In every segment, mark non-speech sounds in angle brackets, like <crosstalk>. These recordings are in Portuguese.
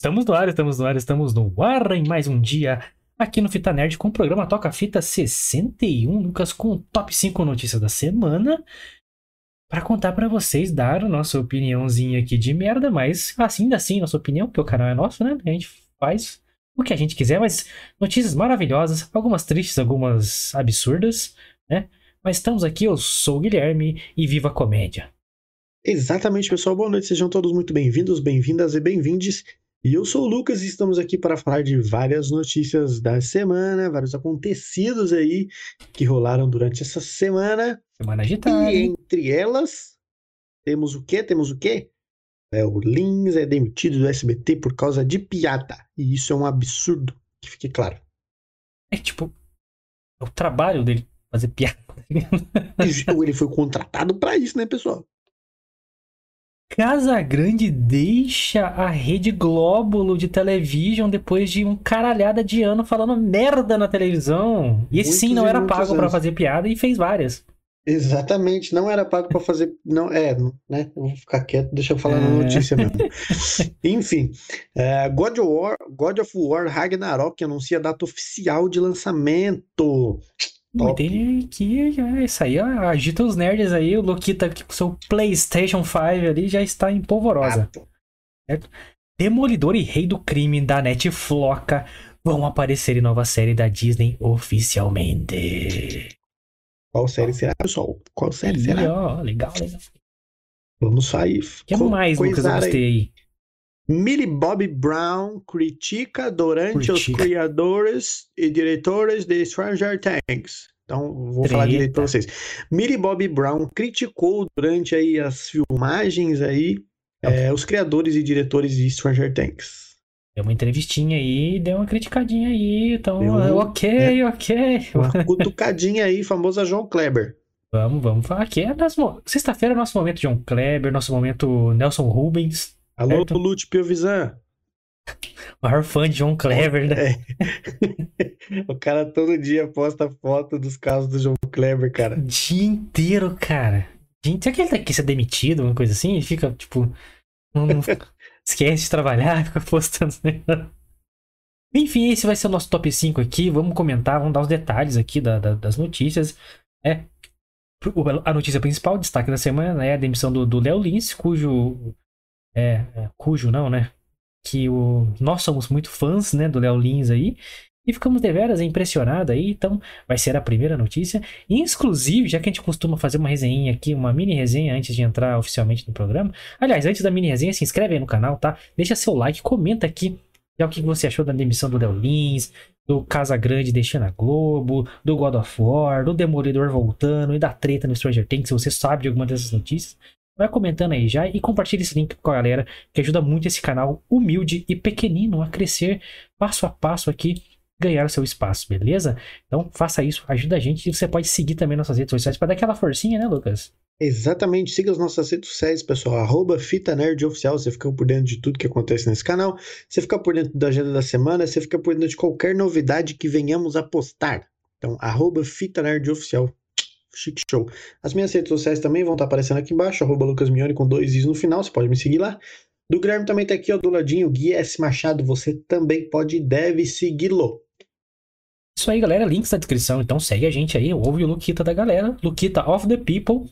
Estamos no ar, estamos no ar, estamos no ar em mais um dia aqui no Fita Nerd com o programa Toca Fita 61, Lucas, com o top 5 notícias da semana. Para contar para vocês, dar a nossa opiniãozinha aqui de merda, mas assim, assim, nossa opinião, porque o canal é nosso, né? A gente faz o que a gente quiser, mas notícias maravilhosas, algumas tristes, algumas absurdas, né? Mas estamos aqui, eu sou o Guilherme e viva a comédia. Exatamente, pessoal. Boa noite, sejam todos muito bem-vindos, bem-vindas e bem-vindes e eu sou o Lucas e estamos aqui para falar de várias notícias da semana, vários acontecidos aí que rolaram durante essa semana. Semana agitada. E entre elas, temos o quê? Temos o quê? É, o Lins é demitido do SBT por causa de piada. E isso é um absurdo, que fique claro. É tipo, é o trabalho dele fazer piada. Ele foi contratado para isso, né, pessoal? Casa Grande deixa a rede Glóbulo de televisão depois de um caralhada de ano falando merda na televisão. E esse sim não era pago para fazer piada e fez várias. Exatamente, não era pago para fazer. Não, é, né? Eu vou ficar quieto, deixa eu falar é. na notícia mesmo. <laughs> Enfim, uh, God, of War, God of War Ragnarok anuncia data oficial de lançamento. Entendi que é, isso aí agita os nerds aí. O Lokita com seu PlayStation 5 ali já está em polvorosa. Ah, Demolidor e Rei do Crime da Netfloca vão aparecer em nova série da Disney oficialmente. Qual série será, pessoal? Qual série será? Ó, legal, legal. Vamos sair. O que mais, Lucas, eu gostei aí? Millie Bobby Brown critica durante critica. os criadores e diretores de Stranger Things. Então, vou Treta. falar direito para vocês. Millie Bobby Brown criticou durante aí as filmagens aí é, os criadores e diretores de Stranger Things. Deu uma entrevistinha aí, deu uma criticadinha aí, então, deu, ok, né? <laughs> ok. Uma cutucadinha aí, famosa João Kleber. Vamos, vamos falar aqui. É nosso... Sexta-feira é nosso momento João Kleber, nosso momento Nelson Rubens. Alô, certo? Lute Piovisan. Maior fã de João Kleber, né? É. <laughs> o cara todo dia posta foto dos casos do João Kleber, cara. O dia inteiro, cara. Gente, será que ele tá aqui ser demitido, uma coisa assim? Ele fica, tipo. Não, não <laughs> esquece de trabalhar, <laughs> fica postando. Enfim, esse vai ser o nosso top 5 aqui. Vamos comentar, vamos dar os detalhes aqui da, da, das notícias. É. A notícia principal, destaque da semana, é a demissão do Léo Lins, cujo é, é, cujo não, né? Que o, nós somos muito fãs, né, do Léo Lins aí. E ficamos deveras impressionados aí, então vai ser a primeira notícia. Inclusive, já que a gente costuma fazer uma resenha aqui, uma mini resenha antes de entrar oficialmente no programa. Aliás, antes da mini resenha, se inscreve aí no canal, tá? Deixa seu like, comenta aqui já o que você achou da demissão do Léo Lins, do Casa Grande deixando a Globo, do God of War, do Demolidor voltando e da treta no Stranger Things, se você sabe de alguma dessas notícias. Vai comentando aí já e compartilhe esse link com a galera, que ajuda muito esse canal humilde e pequenino a crescer passo a passo aqui, ganhar o seu espaço, beleza? Então faça isso, ajuda a gente e você pode seguir também nossas redes sociais para dar aquela forcinha, né, Lucas? Exatamente, siga as nossas redes sociais, pessoal, arroba Fita Nerd Oficial, você fica por dentro de tudo que acontece nesse canal, você fica por dentro da agenda da semana, você fica por dentro de qualquer novidade que venhamos a postar. Então, arroba Fita Nerd Oficial, Chique show. As minhas redes sociais também vão estar aparecendo aqui embaixo, arroba lucasmione com dois is no final, você pode me seguir lá. Do Guilherme também tá aqui, ó, do ladinho, Gui S. Machado, você também pode e deve segui-lo. Isso aí, galera, links na descrição, então segue a gente aí, ouve o Luquita da galera, Luquita of the People.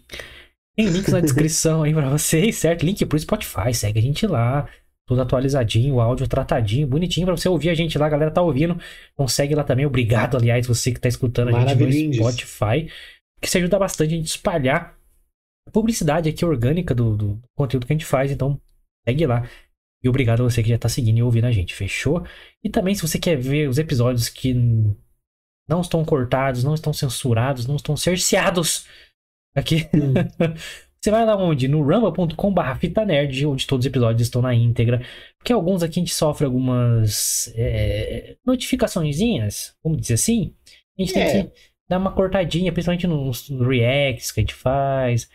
Tem links na <laughs> descrição aí pra vocês, certo? Link pro Spotify, segue a gente lá tudo atualizadinho, o áudio tratadinho, bonitinho para você ouvir a gente lá, a galera tá ouvindo. Consegue lá também. Obrigado, aliás, você que tá escutando a gente no Spotify que isso ajuda bastante a gente espalhar a publicidade aqui orgânica do, do conteúdo que a gente faz. Então, segue lá. E obrigado a você que já está seguindo e ouvindo a gente, fechou? E também, se você quer ver os episódios que não estão cortados, não estão censurados, não estão cerceados aqui, hum. <laughs> você vai lá onde? No fitanerd, onde todos os episódios estão na íntegra. Porque alguns aqui a gente sofre algumas é, notificaçõezinhas, vamos dizer assim. A gente é. tem que dar uma cortadinha, principalmente nos reacts que a gente faz,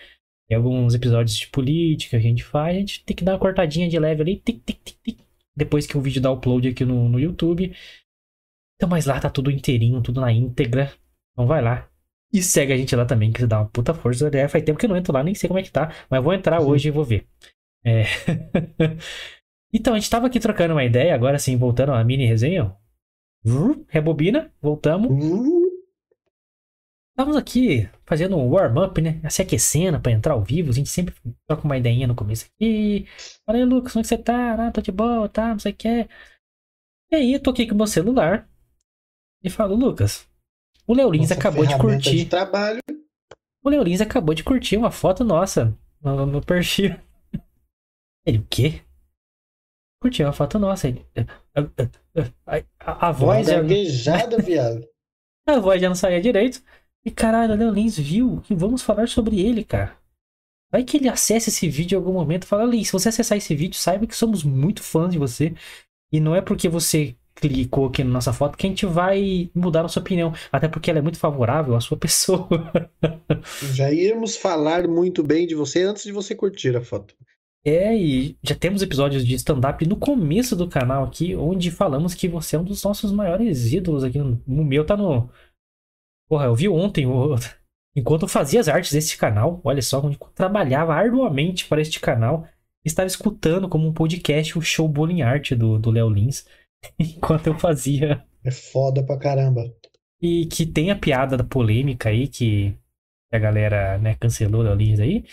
em alguns episódios de política que a gente faz, a gente tem que dar uma cortadinha de leve ali, tic, tic, tic, tic, depois que o vídeo dá upload aqui no, no YouTube. Então, mas lá tá tudo inteirinho, tudo na íntegra. Então vai lá. E segue a gente lá também, que você dá uma puta força. É, faz tempo que eu não entro lá, nem sei como é que tá. Mas vou entrar Sim. hoje e vou ver. É... <laughs> Então, a gente tava aqui trocando uma ideia, agora sim, voltando à mini resenha. Rebobina, voltamos. Estamos aqui fazendo um warm-up, né? Se aquecendo pra entrar ao vivo. A gente sempre troca uma ideinha no começo aqui. Fala aí, Lucas, como é que você tá? Ah, tô de boa, tá? Não sei o que. E aí, eu tô aqui com o meu celular. E falo, Lucas, o Léo Lins nossa acabou de curtir. De trabalho. O Léo Lins acabou de curtir uma foto nossa no, no perfil. <laughs> Ele, o quê? Curtiu uma foto nossa. Ele, "Ah, ah, ah, a, a, a voz já, viado. <laughs> a voz já não saía direito. E caralho, o Léo Lins viu e vamos falar sobre ele, cara. Vai que ele acesse esse vídeo em algum momento e fala, Lins, se você acessar esse vídeo, saiba que somos muito fãs de você. E não é porque você clicou aqui na nossa foto que a gente vai mudar a nossa opinião. Até porque ela é muito favorável à sua <laughs> pessoa. Já íamos falar muito bem de você antes de você curtir a foto. É, e já temos episódios de stand-up no começo do canal aqui, onde falamos que você é um dos nossos maiores ídolos aqui. O meu tá no. Porra, eu vi ontem, <laughs> enquanto eu fazia as artes deste canal, olha só, onde eu trabalhava arduamente para este canal, estava escutando como um podcast o show Bowling Art do do Léo Lins, <laughs> enquanto eu fazia. É foda pra caramba. E que tem a piada da polêmica aí, que a galera, né, cancelou o Léo Lins aí.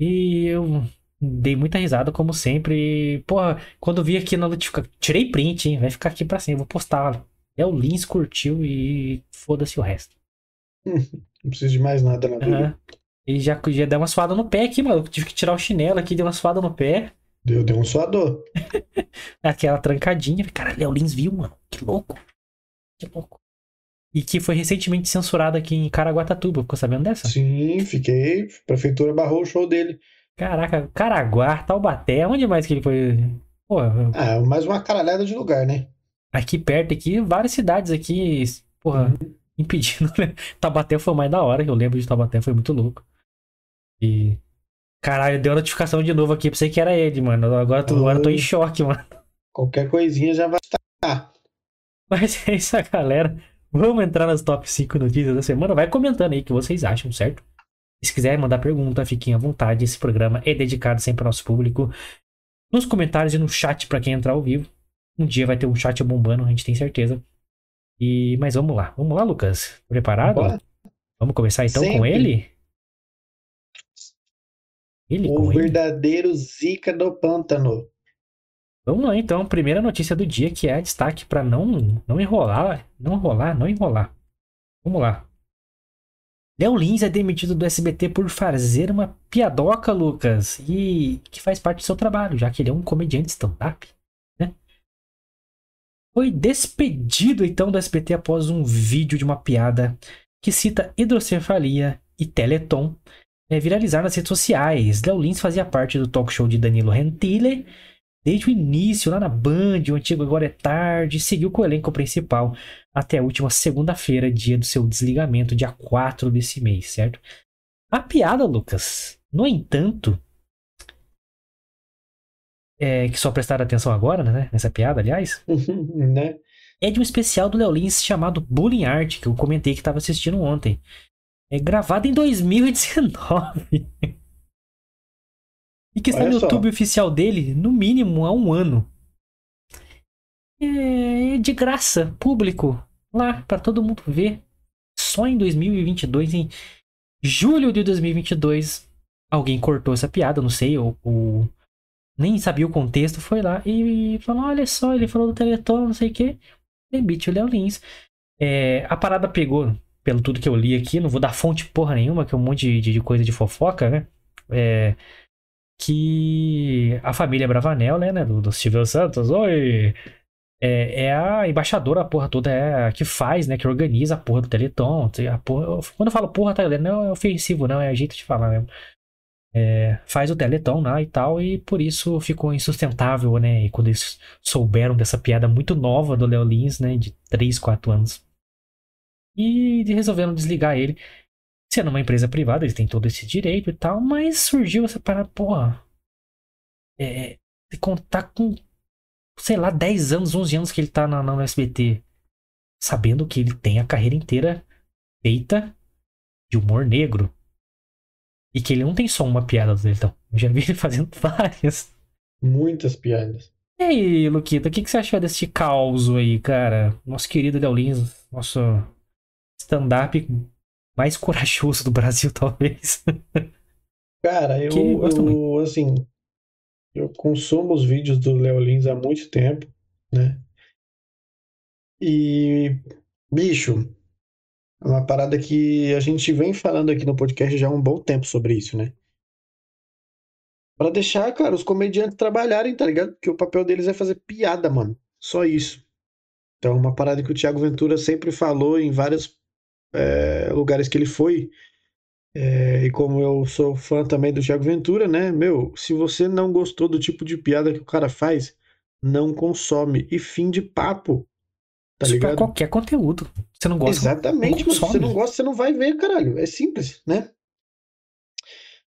E eu dei muita risada, como sempre. E, porra, quando eu vi aqui na notificação. Tirei print, hein? Vai ficar aqui pra sempre. Vou postar. Léo Lins curtiu e foda-se o resto. <laughs> Não preciso de mais nada na vida. Aham. E já, já deu uma suada no pé aqui, mano. Tive que tirar o chinelo aqui, deu uma suada no pé. Deu, deu um suador. <laughs> Aquela trancadinha. Cara, Léo Lins viu, mano. Que louco. Que louco. E que foi recentemente censurado aqui em Caraguatatuba. Ficou sabendo dessa? Sim, fiquei. A prefeitura barrou o show dele. Caraca, Caraguá, Taubaté, onde mais que ele foi? Pô, Ah, mais uma caralhada de lugar, né? Aqui perto, aqui, várias cidades aqui, porra, impedindo, né? Taubaté foi mais da hora, que eu lembro de Taubaté, foi muito louco. E. Caralho, deu notificação de novo aqui, pensei que era ele, mano. Agora, tô- agora eu tô em choque, mano. Qualquer coisinha já vai estar. Mas é isso, galera. Vamos entrar nas top 5 notícias da semana. Vai comentando aí o que vocês acham, certo? Se quiser mandar pergunta, fiquem à vontade. Esse programa é dedicado sempre ao nosso público. Nos comentários e no chat para quem entrar ao vivo. Um dia vai ter um chat bombando, a gente tem certeza. E mas vamos lá. Vamos lá, Lucas. Preparado? Bora. Vamos começar então com Sempre. ele? Ele O com ele? verdadeiro Zica do pântano. Vamos lá, então. Primeira notícia do dia que é destaque para não não enrolar, não enrolar, não enrolar. Vamos lá. Léo Lins é demitido do SBT por fazer uma piadoca, Lucas, e que faz parte do seu trabalho, já que ele é um comediante stand-up? Foi despedido então do SBT após um vídeo de uma piada que cita hidrocefalia e Teleton é, viralizar nas redes sociais. Léo Lins fazia parte do talk show de Danilo Gentili desde o início, lá na Band, o antigo Agora é Tarde, seguiu com o elenco principal até a última segunda-feira, dia do seu desligamento, dia 4 desse mês, certo? A piada, Lucas, no entanto, é, que só prestaram atenção agora, né, nessa piada, aliás, <laughs> né? é de um especial do Léo Lins chamado Bullying Art, que eu comentei que estava assistindo ontem. É gravado em 2019. <laughs> e que está Olha no só. YouTube oficial dele, no mínimo, há um ano. É de graça, público, lá, para todo mundo ver. Só em 2022, em julho de 2022, alguém cortou essa piada, não sei, ou, ou nem sabia o contexto, foi lá e falou: olha só, ele falou do Teleton, não sei o que, demite o Léo Lins. É, a parada pegou, pelo tudo que eu li aqui, não vou dar fonte porra nenhuma, que é um monte de, de coisa de fofoca, né? É, que a família Bravanel, né, né do, do Silvio Santos, oi, é, é a embaixadora, a porra toda, é a que faz, né, que organiza a porra do Teleton. A porra, quando eu falo porra, tá? Não é ofensivo, não, é jeito de falar mesmo. É, faz o Teleton lá e tal, e por isso ficou insustentável, né? E quando eles souberam dessa piada muito nova do Léo Lins, né, de 3, 4 anos. E resolveram desligar ele. Sendo uma empresa privada, eles têm todo esse direito e tal, mas surgiu essa parada, porra. É, de contar com, sei lá, 10 anos, 11 anos que ele tá na, na SBT, sabendo que ele tem a carreira inteira feita de humor negro. E que ele não tem só uma piada do Deletão. Eu já vi ele <laughs> fazendo várias. Muitas piadas. E aí, Luquita, o que, que você achou desse caos aí, cara? Nosso querido Léo Lins, nosso stand-up mais corajoso do Brasil, <laughs> talvez. Cara, eu, eu assim, eu consumo os vídeos do Léo Lins há muito tempo, né? E, bicho, é uma parada que a gente vem falando aqui no podcast já há um bom tempo sobre isso, né? Pra deixar, cara, os comediantes trabalharem, tá ligado? Porque o papel deles é fazer piada, mano. Só isso. Então, uma parada que o Thiago Ventura sempre falou em vários é, lugares que ele foi. É, e como eu sou fã também do Thiago Ventura, né? Meu, se você não gostou do tipo de piada que o cara faz, não consome. E fim de papo. Tá Isso pra ligado? qualquer conteúdo. Você não gosta? Exatamente, não você não gosta, você não vai ver, caralho. É simples, né?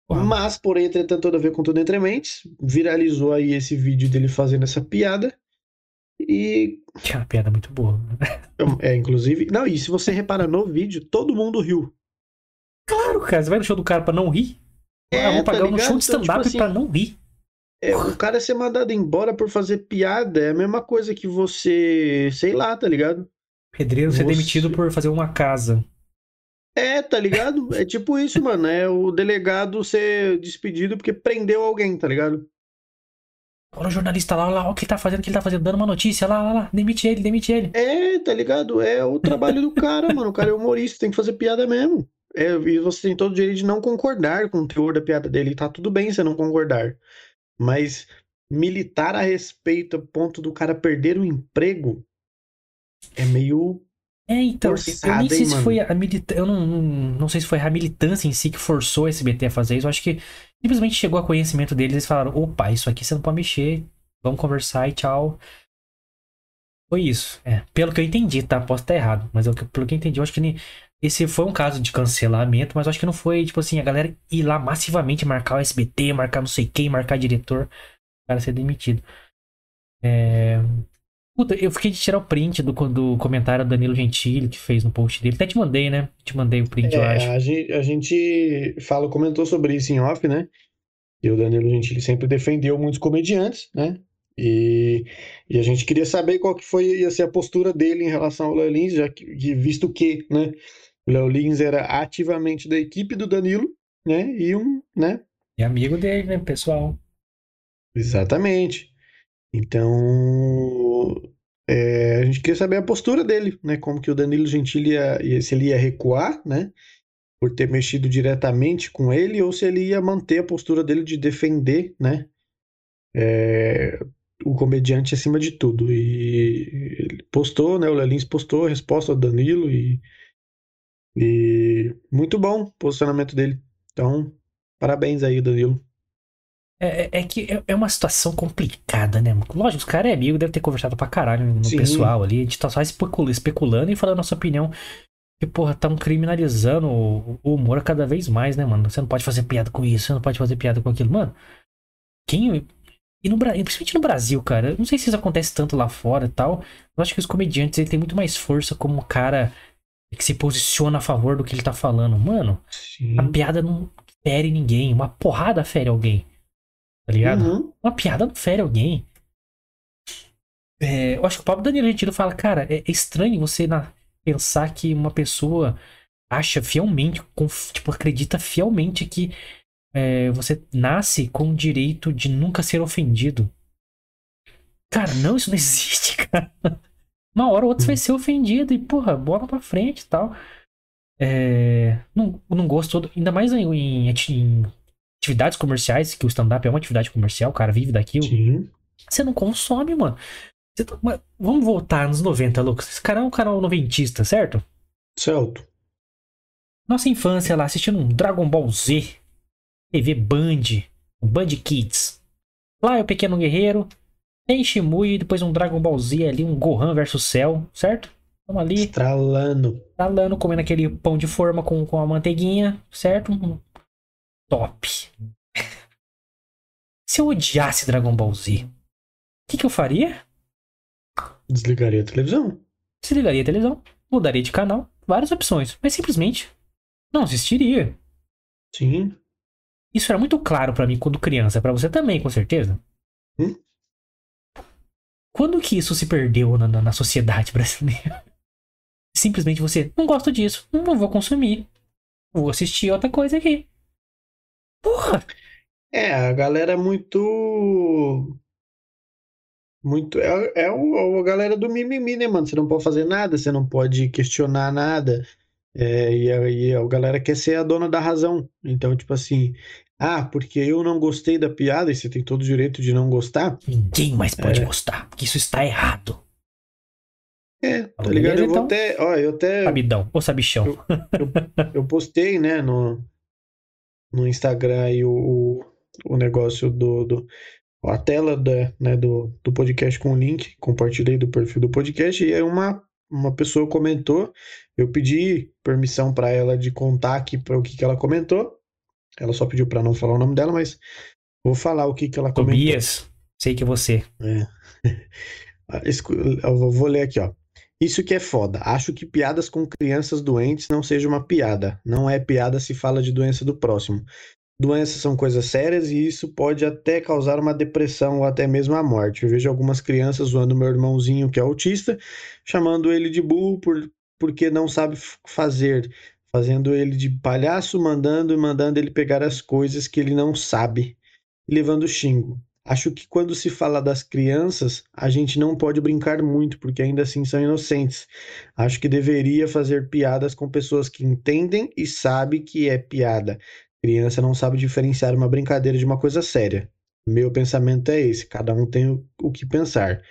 Porra. Mas, porém, entretanto, toda a ver com tudo entre mentes, viralizou aí esse vídeo dele fazendo essa piada. E, Que é uma piada muito boa. é, inclusive. Não, e se você repara no vídeo, todo mundo riu. Claro, cara. Você vai no show do cara pra não rir? É, ah, vou tá pagar um ligado? show de Então, tipo stand-up assim, pra não rir. É, o cara ser mandado embora por fazer piada é a mesma coisa que você, sei lá, tá ligado? Pedreiro ser Você- demitido por fazer uma casa. É, tá ligado? <laughs> É tipo isso, mano. É o delegado ser despedido porque prendeu alguém, tá ligado? Olha o jornalista lá, olha lá, olha o que ele tá fazendo, o que ele tá fazendo, dando uma notícia, lá, lá, lá, demite ele, demite ele. É, tá ligado? É o trabalho do cara, mano. O cara é humorista, tem que fazer piada mesmo. É, e você tem todo o direito de não concordar com o teor da piada dele. Tá tudo bem você não concordar. Mas militar a respeito a ponto do cara perder o emprego é meio. É, então, eu nem sei hein, se mano? foi a militância, eu não, não, não sei se foi a militância em si que forçou a SBT a fazer isso, eu acho que simplesmente chegou a conhecimento deles e eles falaram, opa, isso aqui você não pode mexer, vamos conversar e tchau. Foi isso, é, pelo que eu entendi, tá, posso estar errado, mas eu, pelo que eu entendi, eu acho que nem- esse foi um caso de cancelamento, mas acho que não foi, tipo assim, a galera ir lá massivamente marcar o SBT, marcar não sei quem, marcar diretor, o cara ser demitido. É... Puta, eu fiquei de tirar o print do, do comentário do Danilo Gentili que fez no post dele. Até te mandei, né? Te mandei o print, eu acho. É, a gente, a gente fala, comentou sobre isso em off, né? E o Danilo Gentili sempre defendeu muitos comediantes, né? E, e a gente queria saber qual que foi ia ser a postura dele em relação ao Léo Lins, já que, que- visto que, né? O Léo Lins era ativamente da equipe do Danilo, né? E um, né? E amigo dele, né, pessoal? Exatamente. Então, é, a gente queria saber a postura dele, né? Como que o Danilo Gentili ia, se ele ia recuar, né? Por ter mexido diretamente com ele, ou se ele ia manter a postura dele de defender, né? é, o comediante acima de tudo. E ele postou, né? O Lelins postou a resposta do Danilo e, e muito bom o posicionamento dele. Então, parabéns aí, Danilo. É, é- é que é- é uma situação complicada, né? Lógico, os caras é amigo, deve ter conversado pra caralho no Sim. pessoal ali. A gente tá só especula- especulando e falando a nossa opinião. Que, porra, tão criminalizando o, o humor cada vez mais, né, mano? Você não pode fazer piada com isso, você não pode fazer piada com aquilo. Mano, quem. E no, principalmente no Brasil, cara. eu Não sei se isso acontece tanto lá fora e tal. Eu acho que os comediantes ele tem muito mais força como um cara que se posiciona a favor do que ele tá falando. Mano, Sim. a piada não fere ninguém. Uma porrada fere alguém. Tá ligado? Uhum. Uma piada não fere alguém. É, eu acho que o próprio Danilo Gentili fala, cara, é, é estranho você na- pensar que uma pessoa acha fielmente, conf- tipo, acredita fielmente que é, você nasce com o direito de nunca ser ofendido. Cara, não, isso não <laughs> existe, cara. Uma hora ou outra você vai ser ofendido e, porra, bola pra frente e tal. É, não, não gosto todo, ainda mais em, em em atividades comerciais, que o stand-up é uma atividade comercial, o cara vive daquilo. Sim. Você não consome, mano. Tá- vamos voltar nos 90, Lucas. Esse cara é um canal noventista, certo? Certo. Nossa infância lá, assistindo um Dragon Ball Z, TV Band, Band Kids. Lá é o Pequeno Guerreiro, tem Shimui, depois um Dragon Ball Z ali, um Gohan versus Cell, certo? Vamos ali, Estralando. ralando, comendo aquele pão de forma com, com a manteiguinha, certo? Top. <laughs> Se eu odiasse Dragon Ball Z, o que, que eu faria? Desligaria a televisão. Desligaria a televisão, mudaria de canal, várias opções, mas simplesmente não assistiria. Sim. Isso era muito claro pra mim quando criança, pra você também, com certeza. Hum? Quando que isso se perdeu na, na, na sociedade <laughs> brasileira? Simplesmente você, não gosto disso, não vou consumir. Vou assistir outra coisa aqui. Porra! É, a galera é muito. Muito. É, é o- a galera do mimimi, né, mano? Você não pode fazer nada, você não pode questionar nada. É, e aí a galera quer ser a dona da razão. Então, tipo assim, ah, porque eu não gostei da piada, e você tem todo o direito de não gostar. Ninguém mais pode É. gostar, porque isso está errado. É, tá Beleza, ligado? Eu vou então. até. Ó, eu até. Sabidão, ou sabichão. Eu postei, né, no, no Instagram aí o, o, o negócio do, do a tela da, né, do, do podcast com o link, compartilhei do perfil do podcast e aí uma, uma pessoa comentou, eu pedi permissão para ela de contar aqui para o que, que ela comentou. Ela só pediu para não falar o nome dela, mas vou falar o que, que ela comentou. Tobias, sei que é você. <laughs> Escu- Eu vou- vou ler aqui, ó. Isso que é foda. Acho que piadas com crianças doentes não seja uma piada. Não é piada se fala de doença do próximo. Doenças são coisas sérias e isso pode até causar uma depressão ou até mesmo a morte. Eu vejo algumas crianças zoando meu irmãozinho que é autista, chamando ele de burro por, porque não sabe fazer, fazendo ele de palhaço, mandando e mandando ele pegar as coisas que ele não sabe, levando xingo. Acho que quando se fala das crianças, a gente não pode brincar muito, porque ainda assim são inocentes. Acho que deveria fazer piadas com pessoas que entendem e sabem que é piada. Criança não sabe diferenciar uma brincadeira de uma coisa séria. Meu pensamento é esse, cada um tem o que pensar.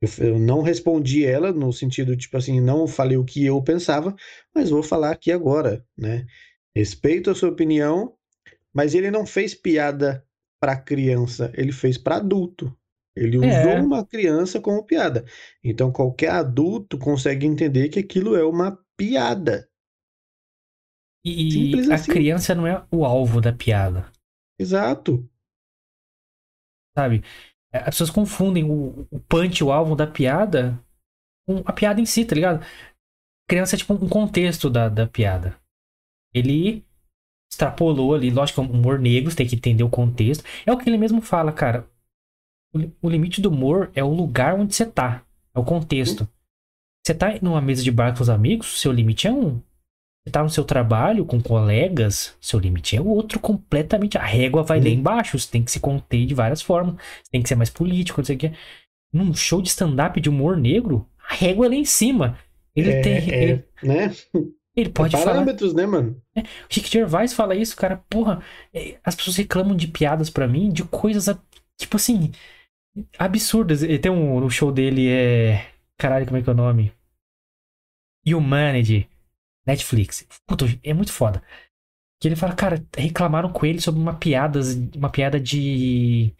Eu, eu não respondi ela no sentido, tipo assim, não falei o que eu pensava, mas vou falar aqui agora, né? Respeito a sua opinião, mas ele não fez piada para criança, ele fez para adulto. Ele usou É. uma criança como piada. Então qualquer adulto consegue entender que aquilo é uma piada. E Simples a assim. criança não é o alvo da piada, Exato. sabe? É, As pessoas confundem o, o punch, o alvo da piada, com a piada em si, tá ligado? Criança é tipo um contexto da, da piada. Ele extrapolou ali, lógico, humor negro, você tem que entender o contexto. É o que ele mesmo fala, cara. O, o limite do humor é o lugar onde você tá, é o contexto. Você tá numa mesa de bar com os amigos, seu limite é um. Tá no seu trabalho com colegas, seu limite é outro completamente. A régua vai lá Uhum. embaixo, você tem que se conter de várias formas. Você tem que ser mais político, não sei o quê. Num show de stand-up de humor negro, a régua é lá em cima. Ele é, tem. é, Ele, né? ele pode é falar. parâmetros, né, mano? Rick Gervais fala isso, cara. Porra, é, as pessoas reclamam de piadas pra mim, de coisas, tipo assim, absurdas. Ele tem um. O show dele é. Caralho, como é que é o nome? Humanity. Netflix. Puta, é muito foda. Que ele fala, cara, reclamaram com ele sobre uma piada, uma piada de.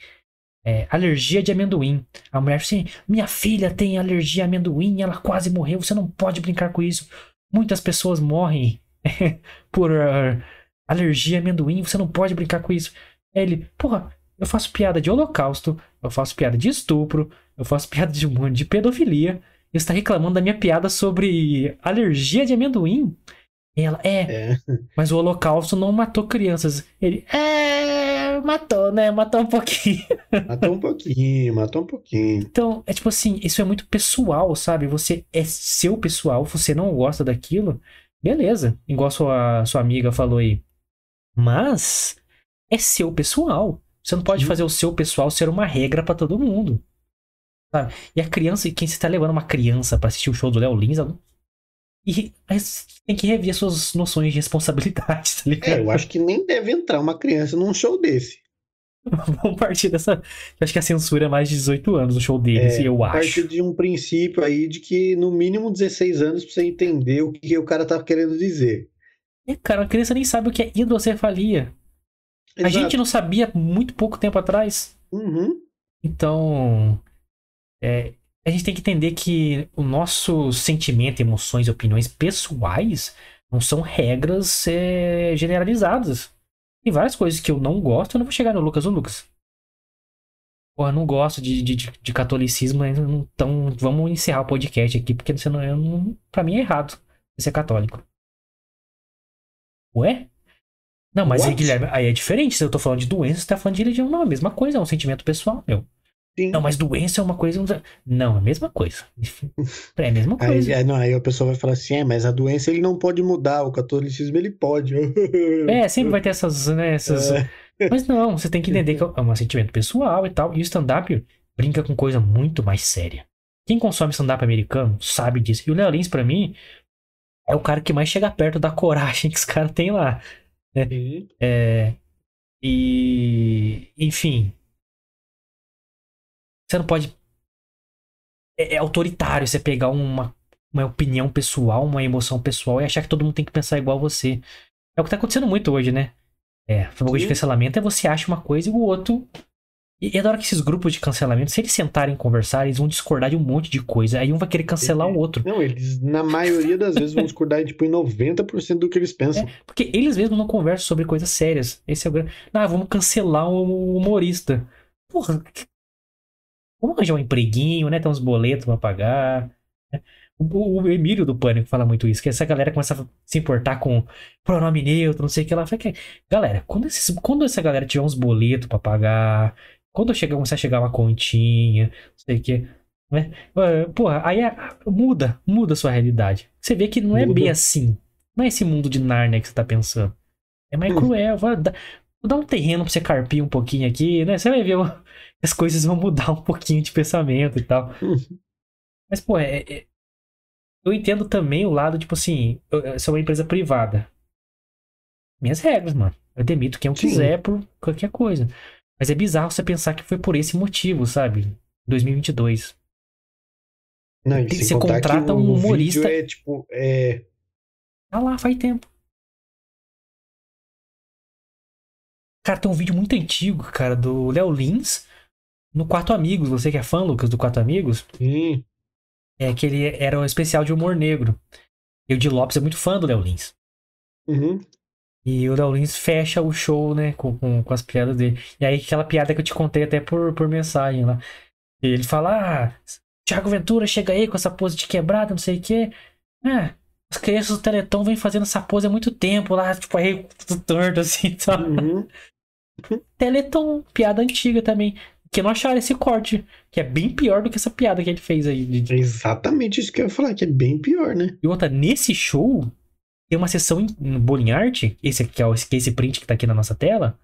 é, alergia de amendoim. A mulher assim, minha filha tem alergia a amendoim, ela quase morreu, você não pode brincar com isso. Muitas pessoas morrem <laughs> por ah, alergia a amendoim, você não pode brincar com isso. Ele, porra, eu faço piada de holocausto, eu faço piada de estupro, eu faço piada de, de pedofilia. E você tá reclamando da minha piada sobre alergia de amendoim? E ela, é, É. mas o holocausto não matou crianças. Ele, é, matou, né? Matou um pouquinho. Matou um pouquinho, matou um pouquinho. Então, é tipo assim, isso é muito pessoal, sabe? Você é seu pessoal, você não gosta daquilo, beleza. Igual sua, sua amiga falou aí. Mas é seu pessoal. Você não pode Sim. fazer o seu pessoal ser uma regra pra todo mundo. Sabe? E a criança, e quem você tá levando uma criança pra assistir o show do Léo Lins, e mas tem que rever suas noções de responsabilidade, <laughs> tá ligado? É, eu acho que nem deve entrar uma criança num show desse. <laughs> Vamos partir dessa. Eu acho que a censura é mais de 18 anos no show deles, É, eu a partir acho. de um princípio aí de que no mínimo 16 anos pra você entender o que o cara tá querendo dizer. E, cara, a criança nem sabe o que é hidrocefalia. A Exato. gente não sabia muito pouco tempo atrás. Uhum. Então, é, a gente tem que entender que o nosso sentimento, emoções e opiniões pessoais não são regras é, generalizadas. Tem várias coisas que eu não gosto, eu não vou chegar no Lucas ou Lucas. Porra, eu não gosto de, de, de- catolicismo, então vamos encerrar o podcast aqui, porque senão eu não, pra mim é errado ser católico. Ué? Não, mas aí? Guilherme, aí é diferente. Se eu tô falando de doença, você tá falando de religião. Não, é a mesma coisa, é um sentimento pessoal, meu. Sim. Não, mas doença é uma coisa. Não, é a mesma coisa. É a mesma Aí, coisa. é, não, aí a pessoa vai falar assim, é, mas a doença ele não pode mudar, o catolicismo ele pode. <laughs> É, sempre vai ter essas, né, essas... É. Mas não, você tem que entender que é um sentimento pessoal e tal. E o stand-up brinca com coisa muito mais séria. Quem consome stand-up americano sabe disso. E o Léo Lins, pra mim, é o cara que mais chega perto da coragem <laughs> que os caras têm lá. Sim. É, e, enfim. Você não pode. É, é autoritário você pegar uma, uma opinião pessoal, uma emoção pessoal e achar que todo mundo tem que pensar igual a você. É o que tá acontecendo muito hoje, né? É, o bagulho de cancelamento é você acha uma coisa e o outro. E é da hora que esses grupos de cancelamento, se eles sentarem e conversar, eles vão discordar de um monte de coisa. Aí um vai querer cancelar o outro. Não, eles, na maioria das vezes, vão discordar tipo, em 90% do que eles pensam. Porque eles mesmos não conversam sobre coisas sérias. Esse é o grande. Ah, vamos cancelar o humorista. Porra. Vamos arranjar um empreguinho, né? Tem uns boletos pra pagar. né? O, o Emílio do Pânico fala muito isso, que essa galera começa a se importar com pronome neutro, não sei o que lá. Galera, quando, esses, quando essa galera tiver uns boletos pra pagar, quando chegar, começar a chegar uma continha, não sei o que, né? Porra, aí é- muda, muda a sua realidade. Você vê que não é Muda. bem assim. Não é esse mundo de Nárnia que você tá pensando. É mais cruel. Vai vou dar um terreno pra você carpir um pouquinho aqui, né? Você vai ver <laughs> as coisas vão mudar um pouquinho de pensamento e tal. Hum. Mas, pô, é, é- eu entendo também o lado, tipo assim, eu, eu sou uma empresa privada. Minhas regras, mano. Eu demito quem eu Sim. quiser por qualquer coisa. Mas é bizarro você pensar que foi por esse motivo, sabe? 2022. Não, e Tem- você contrata um humorista- é tipo, é, Tá lá, faz tempo. Cara, tem um vídeo muito antigo, cara, do Léo Lins no Quatro Amigos. Você que é fã, Lucas, do Quatro Amigos? sim, É que ele era um especial de humor negro. E o Di Lopes é muito fã do Léo Lins. uhum, E o Léo Lins fecha o show, né, com, com, com as piadas dele. E aí, aquela piada que eu te contei até por, por mensagem lá. Ele fala: Ah, Thiago Ventura chega aí com essa pose de quebrada, não sei o quê. Ah, as crianças do Teleton vêm fazendo essa pose há muito tempo lá, tipo, aí tudo torto assim, <laughs> sabe? uhum. Teleton, piada antiga também. Que não acharam esse corte, que é bem pior do que essa piada que ele fez aí. É exatamente isso que eu ia falar, que é bem pior, né? E outra, nesse show, tem uma sessão em- no Bowling Art, esse aqui é, o- que é esse print que tá aqui na nossa tela.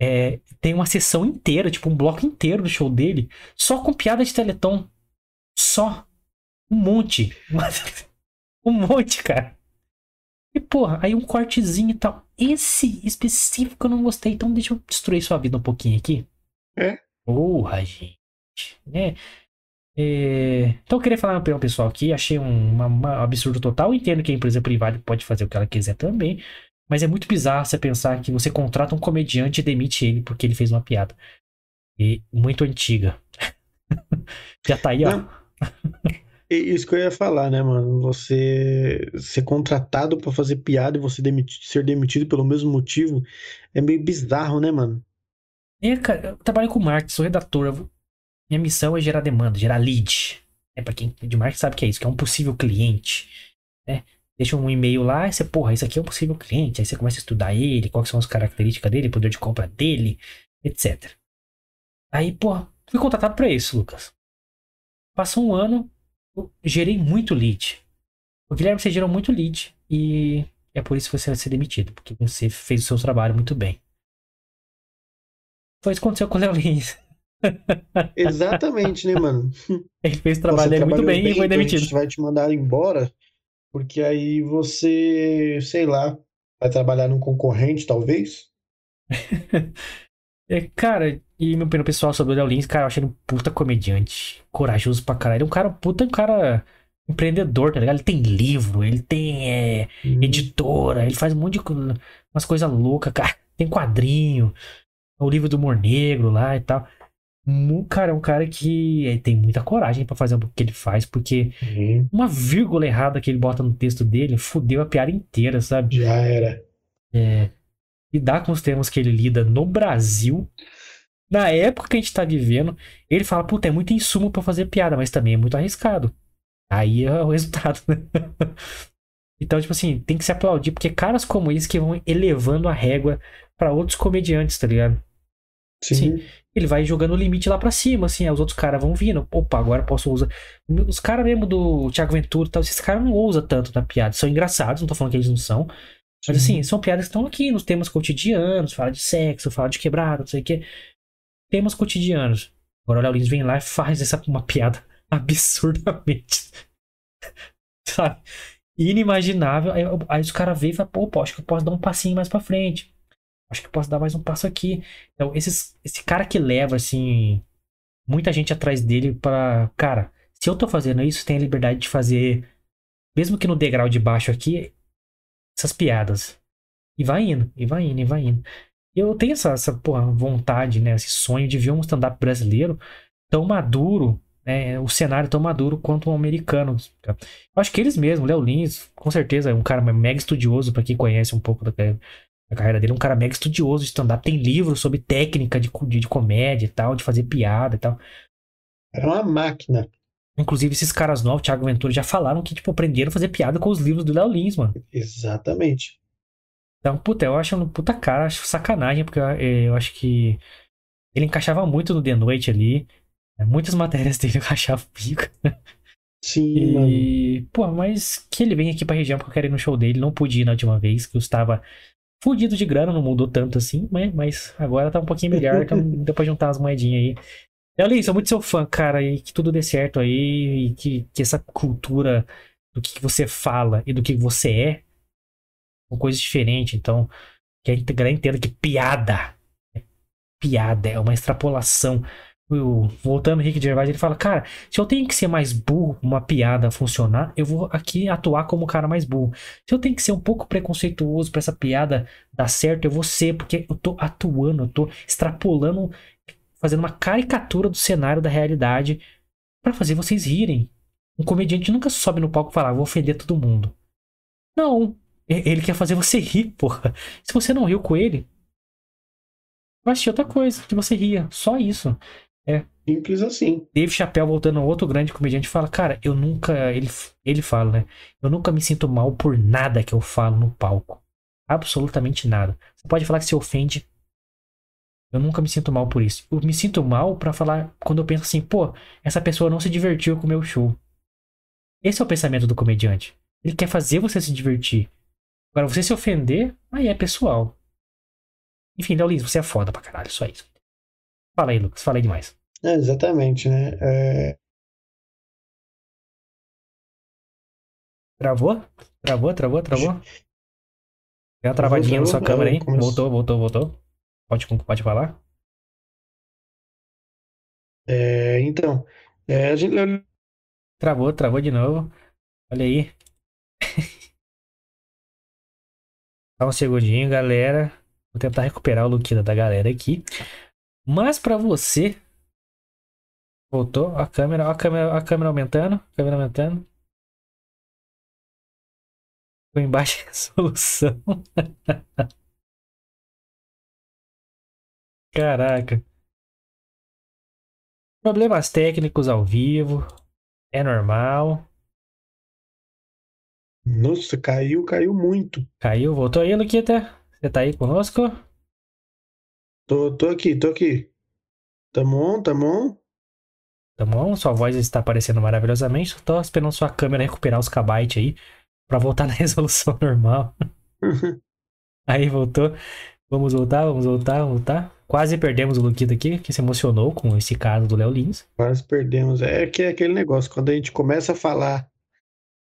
É, tem uma sessão inteira, tipo um bloco inteiro do show dele, só com piada de Teleton. Só. Um monte. <laughs> um monte, cara. E porra, aí um cortezinho e tal. Esse específico eu não gostei, então deixa eu destruir sua vida um pouquinho aqui. É. Porra, gente. É. É, Então eu queria falar para o pessoal aqui, achei um uma- uma absurdo total, entendo que a empresa privada pode fazer o que ela quiser também, mas é muito bizarro você pensar que você contrata um comediante e demite ele porque ele fez uma piada. E muito antiga. <laughs> Já tá aí, ó. Isso que eu ia falar, né, mano? Você ser contratado pra fazer piada e você ser demitido pelo mesmo motivo é meio bizarro, né, mano? É, cara, eu trabalho com marketing, sou redator. Minha missão é gerar demanda, gerar lead. É para quem de marketing sabe que é isso, que é um possível cliente. Né? Deixa um e-mail lá, e você, porra, esse aqui é um possível cliente. Aí você começa a estudar ele, quais são as características dele, poder de compra dele, etc. Aí, porra, fui contratado pra isso, Lucas. Passou um ano, eu gerei muito lead. O Guilherme, você gerou muito lead. E é por isso que você vai ser demitido, porque você fez o seu trabalho muito bem. Foi isso que aconteceu com o Léo Lins. <laughs> Exatamente, né, mano? Ele fez o trabalho dele muito trabalhou bem, e foi então a demitido. gente vai te mandar embora, porque aí você, sei lá, vai trabalhar num concorrente, talvez. <laughs> É, cara, e minha opinião pessoal sobre o Léo Lins, cara, eu achei ele um puta comediante. Corajoso pra caralho. Ele é um cara, puta, um cara empreendedor, tá ligado? Ele tem livro, ele tem é, Uhum. editora, ele faz um monte de umas coisas loucas, cara. <laughs> Tem quadrinho, o livro do humor negro lá e tal. Mu- Cara, é um cara que é, tem muita coragem pra fazer o que ele faz, porque Uhum. uma vírgula errada que ele bota no texto dele fudeu a piada inteira, sabe? Já era. lidar com os temas que ele lida no Brasil, na época que a gente tá vivendo, ele fala, puta, é muito insumo pra fazer piada, mas também é muito arriscado. Aí é o <laughs> resultado, né? Então, tipo assim, tem que se aplaudir, porque caras como esse que vão elevando a régua pra outros comediantes, tá ligado? Sim. ele vai jogando o limite lá pra cima, assim, aí os outros caras vão vindo. Opa, agora posso usar. Os caras mesmo do Thiago Ventura e tal, esses caras não ousam tanto na piada. São engraçados, não tô falando que eles não são. Mas assim, são piadas que estão aqui nos temas cotidianos, fala de sexo, fala de quebrado, não sei o que. Temas cotidianos. Agora o Léo Lins vem lá e faz essa uma piada <laughs> absurdamente. <laughs> Sabe? Inimaginável. Aí, aí os caras veem e falam, pô, pô, acho que eu posso dar um passinho mais pra frente. Acho que eu posso dar mais um passo aqui. Então, esses, esse cara que leva, assim, muita gente atrás dele para Cara, se eu tô fazendo isso, tem a liberdade de fazer, mesmo que no degrau de baixo aqui, essas piadas. E vai indo, e vai indo, e vai indo. Eu tenho essa, essa porra, vontade, né? Esse sonho de ver um stand-up brasileiro tão maduro, né? O cenário tão maduro quanto o um americano. Eu acho que eles mesmos, Léo Lins, com certeza é um cara mega estudioso, para quem conhece um pouco da, da carreira dele, é um cara mega estudioso de stand-up. Tem livros sobre técnica de, de, de comédia e tal, de fazer piada e tal. É uma máquina. Inclusive, esses caras novos, Thiago Ventura, já falaram que, tipo, aprenderam a fazer piada com os livros do Léo Lins, mano. Exatamente. Então, puta, eu acho um puta cara, acho sacanagem, porque eu, eh, eu acho que ele encaixava muito no The Noite ali. Né, muitas <laughs> matérias dele eu achava pica. Sim, e, mano. Pô, mas que ele vem aqui pra região porque eu quero ir no show dele. Não pude ir na última vez, que eu estava fudido de grana, não mudou tanto assim, né? Mas agora tá um pouquinho melhor, então <laughs> deu pra juntar as moedinhas aí. Léo sou muito seu fã, cara, e que tudo dê certo aí, e que, que essa cultura do que você fala e do que você é são coisas diferentes. Então, que a galera entenda que piada é piada, é uma extrapolação. Eu, voltando ao Rick Gervais, ele fala, cara, se eu tenho que ser mais burro uma piada funcionar, eu vou aqui atuar como o cara mais burro. Se eu tenho que ser um pouco preconceituoso para essa piada dar certo, eu vou ser, porque eu tô atuando, eu tô extrapolando fazendo uma caricatura do cenário da realidade para fazer vocês rirem. Um comediante nunca sobe no palco e fala, ah, vou ofender todo mundo. Não. Ele quer fazer você rir, porra. Se você não riu com ele, vai assistir outra coisa que você ria. Só isso. É. Simples assim. Dave Chappelle, voltando a outro grande comediante, fala: Cara, eu nunca. Ele, ele fala, né? Eu nunca me sinto mal por nada que eu falo no palco. Absolutamente nada. Você pode falar que se ofende eu nunca me sinto mal por isso. Eu me sinto mal para falar quando eu penso assim, pô, essa pessoa não se divertiu com o meu show. Esse é o pensamento do comediante. Ele quer fazer você se divertir. Agora, você se ofender, aí é pessoal. Enfim, Leolins, você é foda pra caralho, só isso. Fala aí, Lucas, fala aí demais. É, exatamente, né? É... Travou? Travou, travou, travou? Tem uma travadinha na sua câmera aí. Voltou, voltou, voltou. Pode, pode falar? É, então, é, a gente. Travou, travou de novo. Olha aí. <laughs> Só um segundinho, galera. Vou tentar recuperar o look da galera aqui. Mas para você. Voltou a câmera, a câmera, a câmera aumentando, a câmera aumentando. Ficou em baixa <laughs> resolução. Caraca. Problemas técnicos ao vivo. É normal. Nossa, caiu, caiu muito. Caiu, voltou aí, Luquita? Você tá aí conosco? Tô, tô aqui, tô aqui. Tamo on, tamo on? Tamo on, sua voz está aparecendo maravilhosamente. Tô esperando sua câmera recuperar os kbytes aí. Pra voltar <laughs> na resolução normal. <laughs> aí voltou. Vamos voltar, vamos voltar, vamos voltar. Quase perdemos o Luquita aqui, que se emocionou com esse caso do Léo Lins. Quase perdemos. É que é aquele negócio, quando a gente começa a falar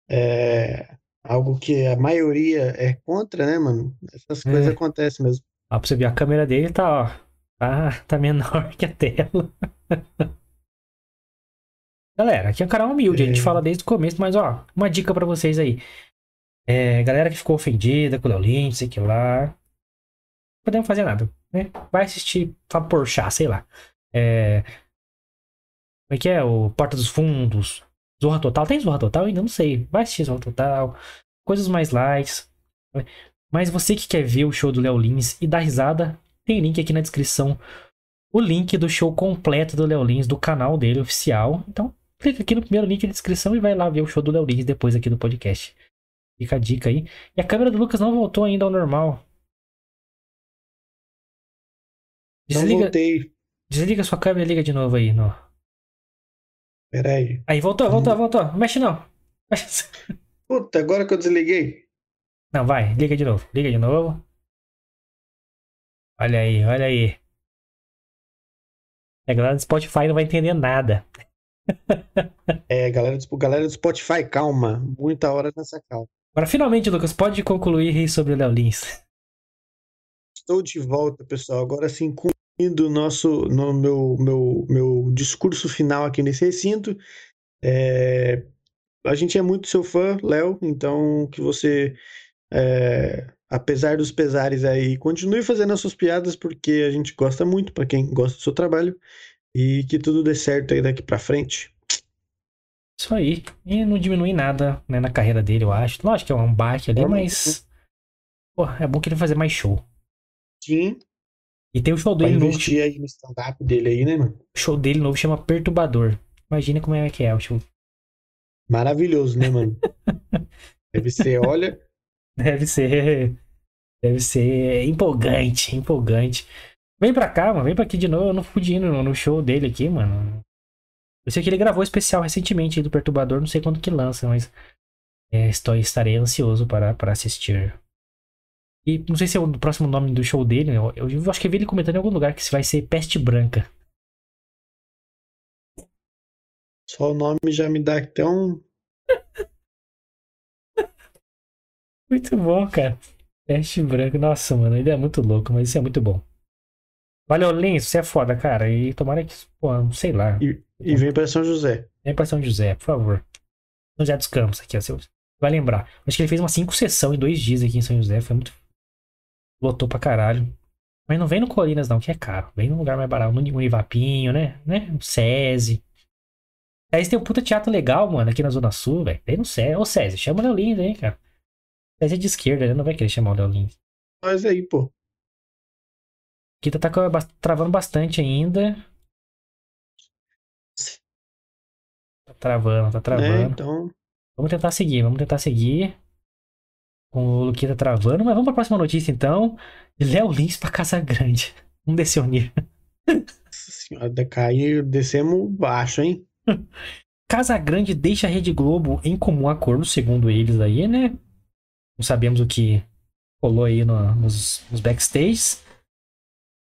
é, algo que a maioria é contra, né, mano? Essas é. coisas acontecem mesmo. Ó, pra você ver, a câmera dele tá, ó. Tá, tá menor <laughs> que a tela. Galera, aqui é um canal humilde, é. a gente é. fala desde o começo, mas ó, uma dica para vocês aí. É, galera que ficou ofendida com o Léo Lins, sei que lá podemos fazer nada. Né? Vai assistir Porchat, sei lá. É... Como é que é? O Porta dos Fundos. Zorra Total. Tem Zorra Total? Ainda não sei. Vai assistir Zorra Total. Coisas mais light. Mas você que quer ver o show do Léo Lins e dar risada, tem link aqui na descrição. O link do show completo do Léo Lins, do canal dele oficial. Então, clica aqui no primeiro link da descrição e vai lá ver o show do Léo Lins depois aqui do podcast. Fica a dica aí. E a câmera do Lucas não voltou ainda ao normal. Desliga... Não voltei. Desliga sua câmera e liga de novo aí. No... Pera aí. Aí, voltou, voltou, voltou. Não mexe não. Puta, agora que eu desliguei. Não, vai, liga de novo. Liga de novo. Olha aí, olha aí. A galera do Spotify não vai entender nada. <laughs> É, galera do, galera do Spotify, calma. Muita hora nessa calma. Agora, finalmente, Lucas, pode concluir sobre o Léo Lins. Estou de volta, pessoal. Agora sim, concluindo o nosso, no meu, meu, meu discurso final aqui nesse recinto. É, a gente é muito seu fã, Léo, então que você, é, apesar dos pesares aí, continue fazendo as suas piadas, porque a gente gosta muito, para quem gosta do seu trabalho, e que tudo dê certo aí daqui pra frente. Isso aí. E não diminui nada né, na carreira dele, eu acho. Lógico que é um baque ali, Forma mas. Pô, é bom que ele fazer mais show. Sim, E tem o show dele novo. aí no stand-up dele aí, né, mano? O show dele novo chama Perturbador. Imagina como é que é o show. Maravilhoso, né, mano? <laughs> Deve ser, olha, Deve ser. Deve ser empolgante, empolgante. Vem pra cá, mano. Vem pra aqui de novo. Eu não fui indo no, show dele aqui, mano. Eu sei que ele gravou especial recentemente aí do Perturbador. Não sei quando que lança, mas. é, estou, estarei ansioso para, para assistir. E não sei se é o próximo nome do show dele. Eu, eu acho que eu vi ele comentando em algum lugar que vai ser Peste Branca. só o nome já me dá até um. <laughs> Muito bom, cara. Peste Branca. Nossa, mano. Ele é muito louco, mas isso é muito bom. Valeu, Lins. Você é foda, cara. E tomara que. Pô, sei lá. E, e vem pra São José. Vem pra São José, por favor. São José dos Campos, aqui, ó. Você vai lembrar. Acho que ele fez umas 5 sessões em dois dias aqui em São José. Foi muito. Lotou pra caralho. Mas não vem no Colinas, não, que é caro. Vem num lugar mais barato. No Ivapinho, né? né? No SESI. Você tem um puta teatro legal, mano, aqui na Zona Sul, velho. Vem no SESI. Ô, SESI, chama o Lins aí, cara. SESI é de esquerda, ele não vai querer chamar o Léo Lins. Mas aí, pô. Aqui tá, travando bastante ainda. Tá travando, tá É, travando. então. Vamos tentar seguir, vamos tentar seguir. Com o Luquita travando, mas vamos pra próxima notícia então. Léo Lins pra Casa Grande. Vamos descer o nível. Nossa senhora, decair, descemos baixo, hein? <laughs> Casa Grande deixa a Rede Globo em comum acordo, segundo eles aí, né? Não sabemos o que rolou aí no- nos, nos backstages.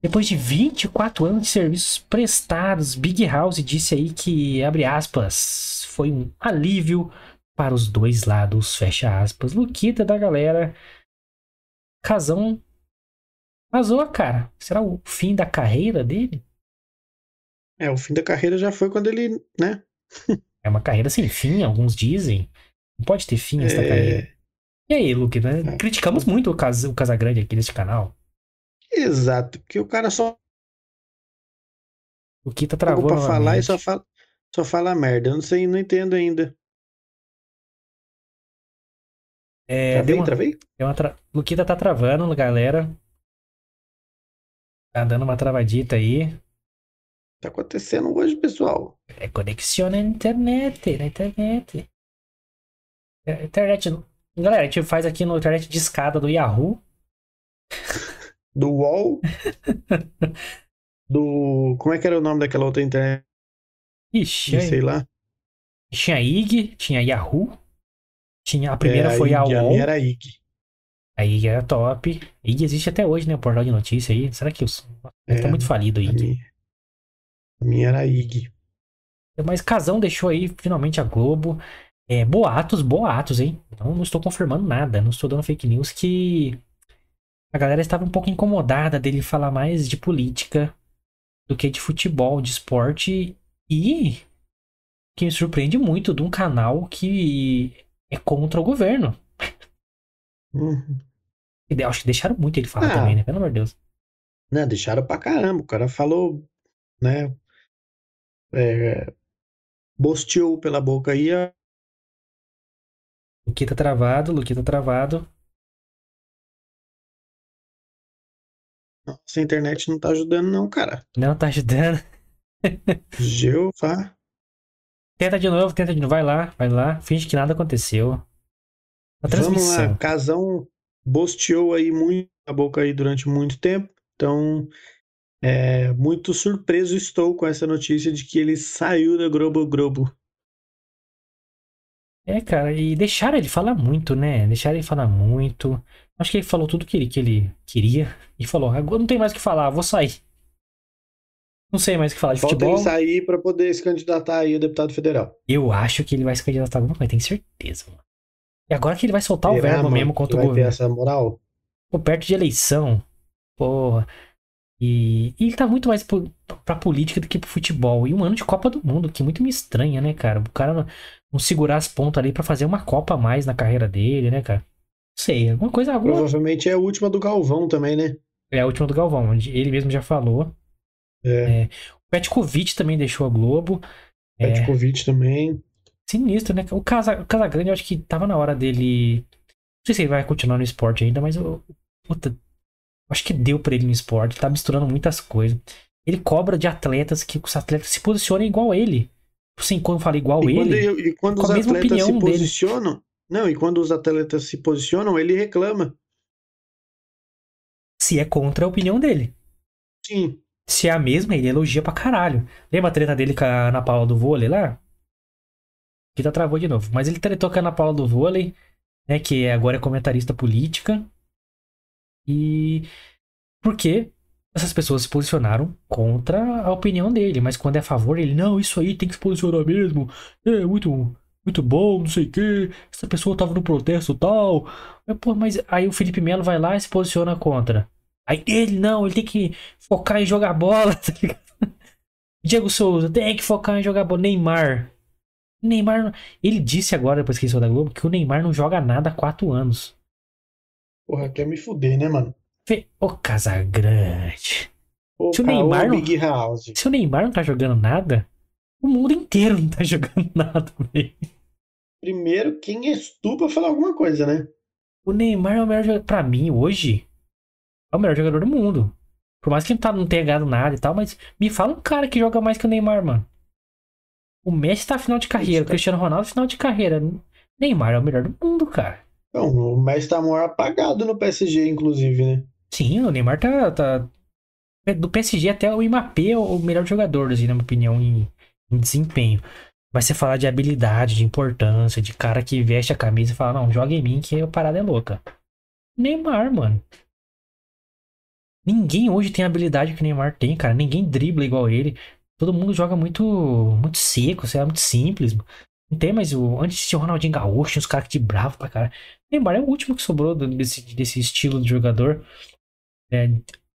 Depois de 24 anos de serviços prestados, Big House disse aí que, abre aspas, foi um alívio para os dois lados, fecha aspas. Luquita da galera. Casão vazou, cara. Será o fim da carreira dele? É, o fim da carreira já foi quando ele, né? É uma carreira sem fim, alguns dizem. Não pode ter fim essa É. carreira. E aí, Luke, né? Criticamos muito o, Cas o Casagrande aqui nesse canal. Exato, porque o cara só O Kita travou pra falar e só fala, só fala merda. Eu não sei, não entendo ainda. É, Travei, uma, travei? uma tra... Luquita tá travando, galera. Tá dando uma travadita aí. Tá acontecendo hoje, pessoal. É conexão na internet, na internet. É, Internet. Galera, a gente faz aqui no internet de escada do Yahoo. <laughs> Do UOL. do. Como é que era o nome daquela outra internet? Ixi, Sei lá. tinha IG, tinha Yahoo. Tinha, a primeira É, foi a IG, A minha era IG. A IG era top. A IG existe até hoje, né? O portal de notícia aí. Será que os... É, tá muito falido a A IG? minha, a minha era IG. Mas Casão deixou aí finalmente a Globo. É, boatos, boatos, hein? Não, não estou confirmando nada, não estou dando fake news que a galera estava um pouco incomodada dele falar mais de política do que de futebol, de esporte e que me surpreende muito de um canal que é contra o governo. Uhum. E acho que deixaram muito ele falar Ah. também, né? Pelo amor de Deus. Não, deixaram pra caramba. O cara falou, né? É, bosteou pela boca aí. a- Luquita travado, Luquita travado. Nossa, a internet não tá ajudando, não, cara. Não tá ajudando. <laughs> Jeová. Tenta de novo, tenta de novo. Vai lá, vai lá. Finge que nada aconteceu. A Vamos transmissão. lá, Casão bosteou aí muito a boca aí durante muito tempo. Então, É, muito surpreso estou com essa notícia de que ele saiu da Globo Globo. É, cara, e deixaram ele falar muito, né? Deixaram ele falar muito. Acho que ele falou tudo que ele, que ele queria e falou: agora não tem mais o que falar, vou sair. Não sei mais o que falar de Falta futebol. ele sair para poder se candidatar aí a deputado federal. Eu acho que ele vai se candidatar alguma coisa, tenho certeza, mano. E agora que ele vai soltar o verbo mano, mesmo contra o vai ter governo. essa moral? Pô, perto de eleição. Porra. E, e ele tá muito mais pro, pra política do que pro futebol. E um ano de Copa do Mundo, que muito me estranha, né, cara? O cara não, não segurar as pontas ali pra fazer uma Copa a mais na carreira dele, né, cara? Não sei, alguma coisa. Alguma... Provavelmente é a última do Galvão também, né? É a última do Galvão, onde ele mesmo já falou. É. O Petkovic também deixou a Globo. É, Petkovic também. sinistro, né? O, Casa, o Casagrande, eu acho que tava na hora dele. Não sei se ele vai continuar no esporte ainda, mas eu. Puta. Acho que deu pra ele no esporte. Tá misturando muitas coisas. Ele cobra de atletas que os atletas se posicionem igual ele. Assim, quando eu falo igual E quando, ele. e quando com os a mesma atletas se opinião dele. posicionam. Não, e quando os atletas se posicionam, ele reclama. Se é contra a opinião dele. Sim. Se é a mesma, ele elogia pra caralho. Lembra a treta dele com a Ana Paula do vôlei lá? Que tá travou de novo. Mas ele tretou com a Ana Paula do vôlei, né? Que agora é comentarista política. E. Porque essas pessoas se posicionaram contra a opinião dele. Mas quando é a favor, ele, não, isso aí tem que se posicionar mesmo. É muito, muito bom, não sei o quê. Essa pessoa tava no protesto tal. Mas, pô, mas aí o Felipe Melo vai lá e se posiciona contra. Aí ele não, ele tem que focar em jogar bola, <laughs> tá ligado? Diego Souza tem que focar em jogar bola. Neymar. Neymar. Ele disse agora, depois que ele saiu da Globo, que o Neymar não joga nada há quatro anos. Porra, quer me fuder, né, mano? Fê- Ô, Casagrande. Se o Neymar não-. Se o Neymar não tá jogando nada, o mundo inteiro não tá <laughs> jogando nada, velho. Primeiro, quem és tu pra falar alguma coisa, né? O Neymar é o melhor jogador. Pra mim, hoje, é o melhor jogador do mundo. Por mais que ele tá, não tenha ganhado nada e tal, mas me fala um cara que joga mais que o Neymar, mano. O Messi tá final de carreira, o Cristiano Ronaldo final de carreira. Neymar é o melhor do mundo, cara. Não, o Messi tá maior apagado no PSG, inclusive, né? Sim, o Neymar tá. tá... Do PSG até o Mbappé é o melhor jogador, assim, na minha opinião, em, em desempenho. Mas você falar de habilidade, de importância, de cara que veste a camisa e fala, não, joga em mim que a parada é louca. Neymar, mano. Ninguém hoje tem a habilidade que o Neymar tem, cara. Ninguém dribla igual ele. Todo mundo joga muito muito seco, sei lá, muito simples. Não tem mais o. Antes tinha o Ronaldinho Gaúcho, os caras que de bravo pra cara. Neymar é o último que sobrou desse, desse estilo de jogador. é,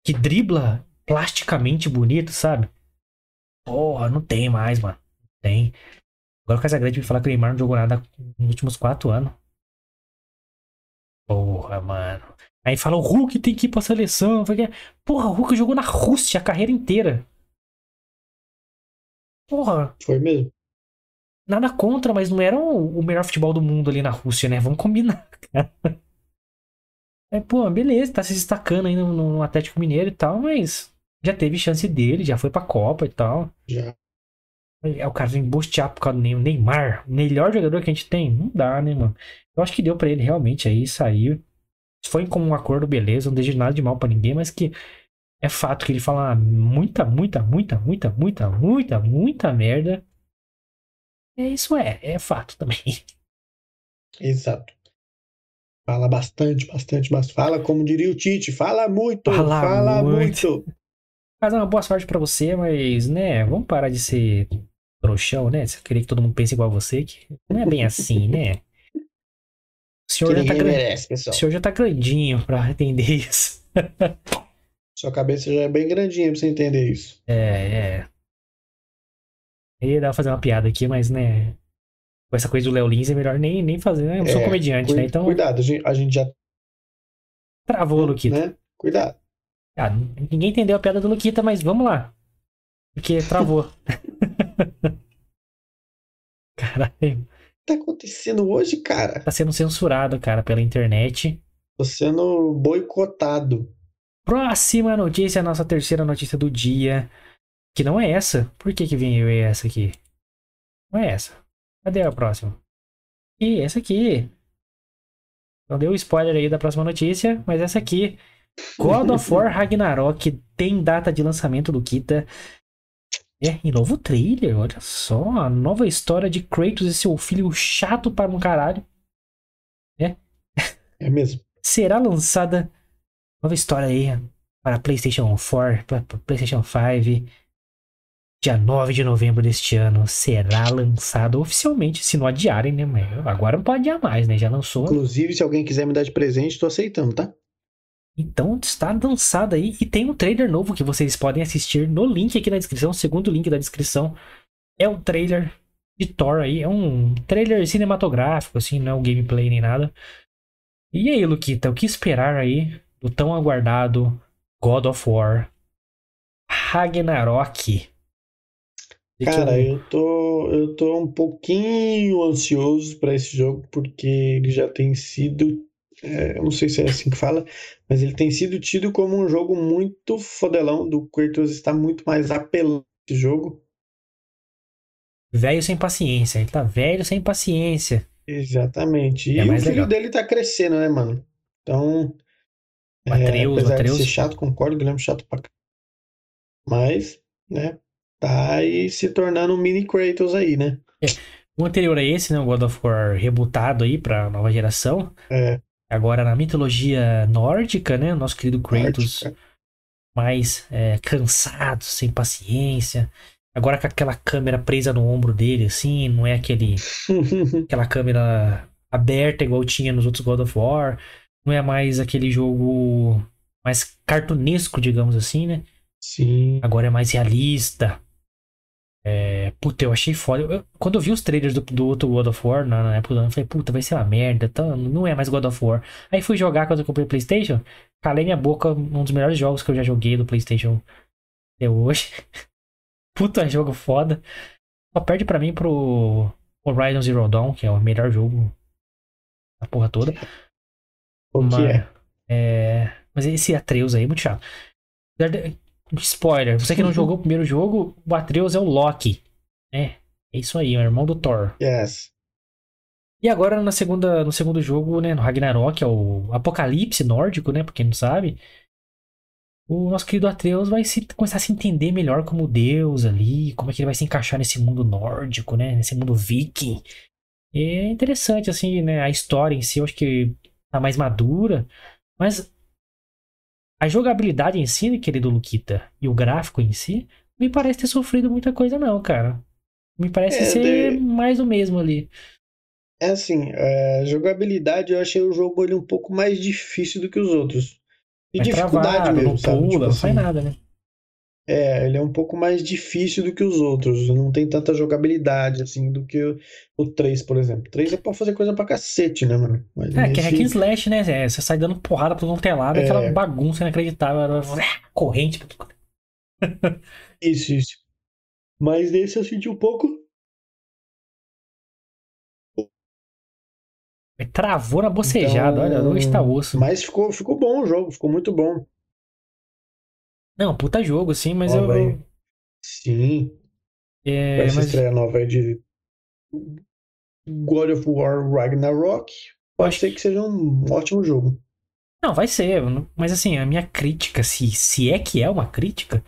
que dribla plasticamente bonito, sabe? Porra, não tem mais, mano. Não tem. Agora o Casagrande me falar que o Neymar não jogou nada nos últimos quatro anos. Porra, mano. Aí fala, o Hulk tem que ir pra seleção. Porra, o Hulk jogou na Rússia a carreira inteira. Porra, Foi mesmo. nada contra, mas não era o melhor futebol do mundo ali na Rússia, né? Vamos combinar, <laughs> cara. É, pô, beleza, tá se destacando aí no, no Atlético Mineiro e tal, mas já teve chance dele, já foi pra Copa e tal. Já. É o cara vem bostear por causa do Ney- Neymar, o melhor jogador que a gente tem. Não dá, né, mano? Eu acho que deu pra ele realmente aí sair. Foi como um acordo, beleza, não desejo nada de mal pra ninguém, mas que é fato que ele fala muita, muita, muita, muita, muita, muita, muita merda. É isso é, é fato também. <laughs> Exato. Fala bastante, bastante, mas fala como diria o Tite, fala muito, Fala fala, muito. muito. Mas é uma boa sorte pra você, mas, né, vamos parar de ser trouxão, né? Você querer que todo mundo pense igual a você, que não é bem assim, né? O senhor, já tá, merece, o senhor já tá grandinho pra entender isso. <laughs> Sua cabeça já é bem grandinha pra você entender isso. É, é. Eu ia dar pra fazer uma piada aqui, mas, né? Com essa coisa do Léo Lins é melhor nem, nem fazer, né? Eu sou É, comediante, Cui- né? Então, Cuidado, a gente, a gente já. travou o Luquita. Né? Cuidado. Ah, ninguém entendeu a piada do Luquita, mas vamos lá. Porque travou. <laughs> Caralho, tá acontecendo hoje, cara? tá sendo censurado, cara, pela internet. Tô sendo boicotado. Próxima notícia, nossa terceira notícia do dia. Que não é essa. Por que que veio essa aqui? Não é essa. Cadê a próxima? E essa aqui. Não deu spoiler aí da próxima notícia, mas essa aqui. God of War <laughs> Ragnarok tem data de lançamento do Kita. É, e novo trailer, olha só. A nova história de Kratos e seu filho chato para um caralho. É. É mesmo. Será lançada nova história aí para PlayStation 4, para PlayStation 5. Dia 9 de novembro deste ano será lançado oficialmente, se não adiarem, né? Mas agora não pode adiar mais, né? Já lançou. Inclusive, se alguém quiser me dar de presente, tô aceitando, tá? Então está lançado aí e tem um trailer novo que vocês podem assistir no link aqui na descrição, segundo link da descrição. É o trailer de Thor aí, é um trailer cinematográfico, assim, não é um gameplay nem nada. E aí, Luquita, o que esperar aí do tão aguardado God of War Ragnarok? Cara, eu tô, eu tô um pouquinho ansioso para esse jogo, porque ele já tem sido é, eu não sei se é assim que fala, mas ele tem sido tido como um jogo muito fodelão, do Kratos está muito mais apelando esse jogo. Velho sem paciência, ele tá velho sem paciência. Exatamente. E é o filho legal. dele tá crescendo, né, mano? Então. O Atreus, é, apesar Atreus. de ser chato, concordo, Guilherme chato pra cá. Mas, né, tá aí se tornando um mini Kratos aí, né? É. O anterior a esse, né, o God of War rebutado aí pra nova geração. É. Agora, na mitologia nórdica, né? Nosso querido Kratos Nórdica. mais é, cansado, sem paciência. Agora com aquela câmera presa no ombro dele, assim, não é aquele <laughs> aquela câmera aberta igual tinha nos outros God of War. Não é mais aquele jogo mais cartunesco, digamos assim, né? Sim. Agora é mais realista. É, puta, eu achei foda. Eu, quando eu vi os trailers do, do outro God of War na, na época do ano, eu falei, puta, vai ser uma merda. Então, não é mais God of War. Aí fui jogar quando eu comprei o PlayStation. Calei minha boca, um dos melhores jogos que eu já joguei do PlayStation até hoje. <laughs> puta jogo foda. Só perde pra mim pro Horizon Zero Dawn, que é o melhor jogo da porra toda. O que mas, é? é? Mas esse Atreus aí é muito chato. Spoiler, você que não uhum. jogou o primeiro jogo, o Atreus é o Loki. É, é isso aí, é o irmão do Thor. Yes. E agora na segunda, no segundo jogo, né, no Ragnarok, é o Apocalipse nórdico, né, pra quem não sabe. O nosso querido Atreus vai se, começar a se entender melhor como Deus ali, como é que ele vai se encaixar nesse mundo nórdico, né, nesse mundo viking. E é interessante, assim, né, a história em si, eu acho que tá mais madura. Mas a jogabilidade em si, querido Luquita, e o gráfico em si, me parece ter sofrido muita coisa, não, cara. Me parece é, ser de... mais o mesmo ali. É assim, a jogabilidade eu achei o jogo ali um pouco mais difícil do que os outros. E dificuldade travado, mesmo, não sabe? Pula, tipo não assim, faz nada, né? É, ele é um pouco mais difícil do que os outros. Não tem tanta jogabilidade, assim, do que o, o 3, por exemplo. O 3 é pra fazer coisa pra cacete, né, mano? Mas é, que é hack and slash, né? É, você sai dando porrada pro é lado, é... aquela bagunça inacreditável. Corrente. <laughs> isso, isso. Mas nesse eu senti um pouco. Travou na bocejada, então... olha, hoje tá osso. Mas ficou, ficou bom o jogo, ficou muito bom. Não, puta jogo, sim, mas eu. Aí. Sim. É, Essa mas... estreia nova aí de God of War Ragnarok. Pode ser que seja um ótimo jogo. Não, vai ser. Mas assim, a minha crítica, se, se é que é uma crítica,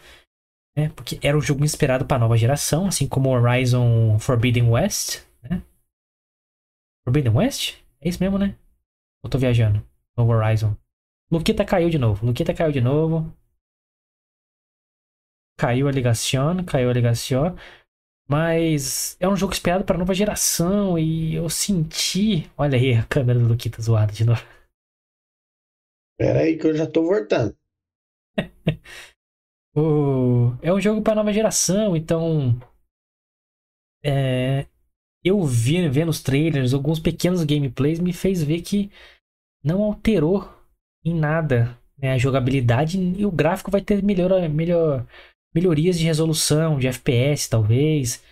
né? Porque era um jogo inspirado pra nova geração, assim como Horizon Forbidden West, né? Forbidden West? É isso mesmo, né? Eu tô viajando. Novo Horizon. Luquita caiu de novo. Luquita caiu de novo. Caiu a ligação, caiu a ligação. Mas é um jogo esperado para nova geração e eu senti. Olha aí a câmera do Luquita zoada de novo. Pera aí que eu já tô voltando. <laughs> é um jogo para nova geração, então. É, eu vi vendo os trailers, alguns pequenos gameplays me fez ver que não alterou em nada né, a jogabilidade e o gráfico vai ter melhor, melhor, melhorias de resolução, de FPS, talvez.